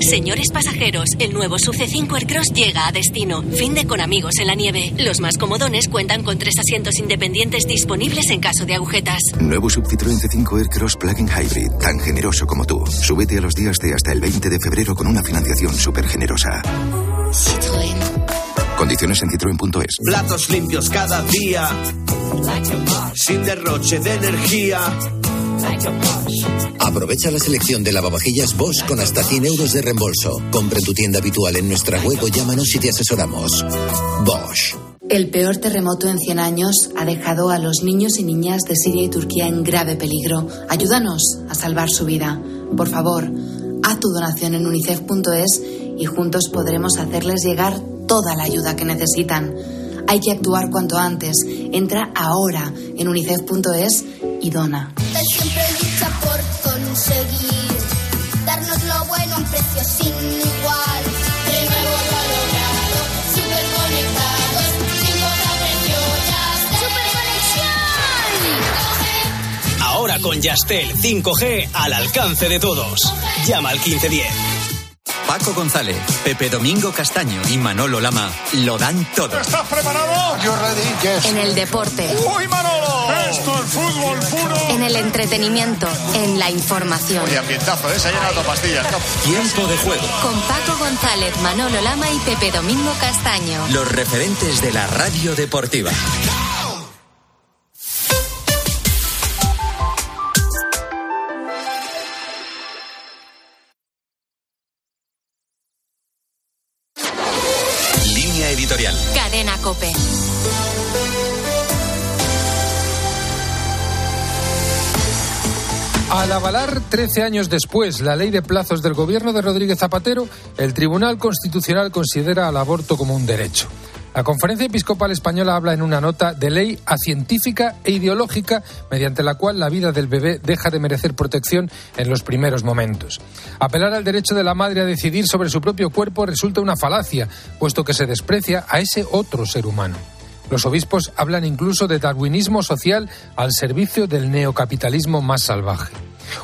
Señores pasajeros, el nuevo Sub C5 Aircross llega a destino. Fin de con amigos en la nieve. Los más comodones cuentan con tres asientos independientes disponibles en caso de agujetas. Nuevo Sub Citroën C5 Aircross Plug-in Hybrid, tan generoso como tú. Súbete a los días de hasta el 20 de febrero con una financiación súper generosa. Condiciones en citroen.es. Platos limpios cada día. Sin derroche de energía. Aprovecha la selección de lavavajillas Bosch con hasta 100 euros de reembolso. Compra tu tienda habitual en nuestra web o llámanos y te asesoramos. Bosch. El peor terremoto en 100 años ha dejado a los niños y niñas de Siria y Turquía en grave peligro. Ayúdanos a salvar su vida. Por favor, haz tu donación en unicef.es y juntos podremos hacerles llegar toda la ayuda que necesitan. Hay que actuar cuanto antes. Entra ahora en unicef.es y dona. Con Yastel 5G al alcance de todos. Llama al 1510. Paco González, Pepe Domingo Castaño y Manolo Lama lo dan todo. ¿Estás preparado? Yo ready, En el deporte, ¡Uy, Manolo! Esto es fútbol puro. en el entretenimiento, en la información. Oye, ambientazo, ¿eh? Se ha llenado pastillas. Tiempo de juego. Con Paco González, Manolo Lama y Pepe Domingo Castaño. Los referentes de la radio deportiva. Línea editorial. Cadena Cope. Al avalar 13 años después la ley de plazos del gobierno de Rodríguez Zapatero, el Tribunal Constitucional considera al aborto como un derecho. La Conferencia Episcopal Española habla en una nota de ley acientífica e ideológica mediante la cual la vida del bebé deja de merecer protección en los primeros momentos. Apelar al derecho de la madre a decidir sobre su propio cuerpo resulta una falacia, puesto que se desprecia a ese otro ser humano. Los obispos hablan incluso de darwinismo social al servicio del neocapitalismo más salvaje.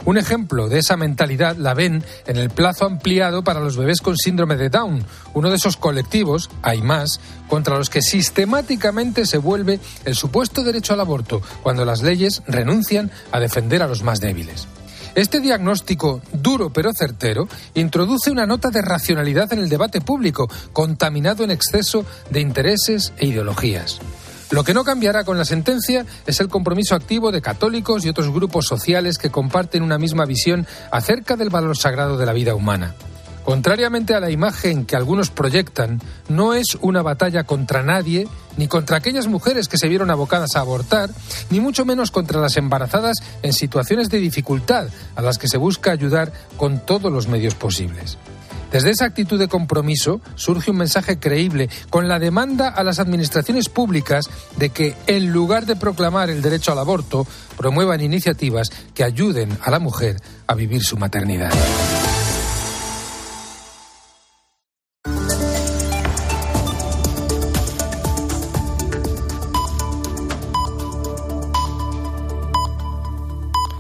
Un ejemplo de esa mentalidad la ven en el plazo ampliado para los bebés con síndrome de Down, uno de esos colectivos, hay más, contra los que sistemáticamente se vuelve el supuesto derecho al aborto cuando las leyes renuncian a defender a los más débiles. Este diagnóstico, duro pero certero, introduce una nota de racionalidad en el debate público, contaminado en exceso de intereses e ideologías. Lo que no cambiará con la sentencia es el compromiso activo de católicos y otros grupos sociales que comparten una misma visión acerca del valor sagrado de la vida humana. Contrariamente a la imagen que algunos proyectan, no es una batalla contra nadie, ni contra aquellas mujeres que se vieron abocadas a abortar, ni mucho menos contra las embarazadas en situaciones de dificultad a las que se busca ayudar con todos los medios posibles. Desde esa actitud de compromiso surge un mensaje creíble con la demanda a las administraciones públicas de que, en lugar de proclamar el derecho al aborto, promuevan iniciativas que ayuden a la mujer a vivir su maternidad.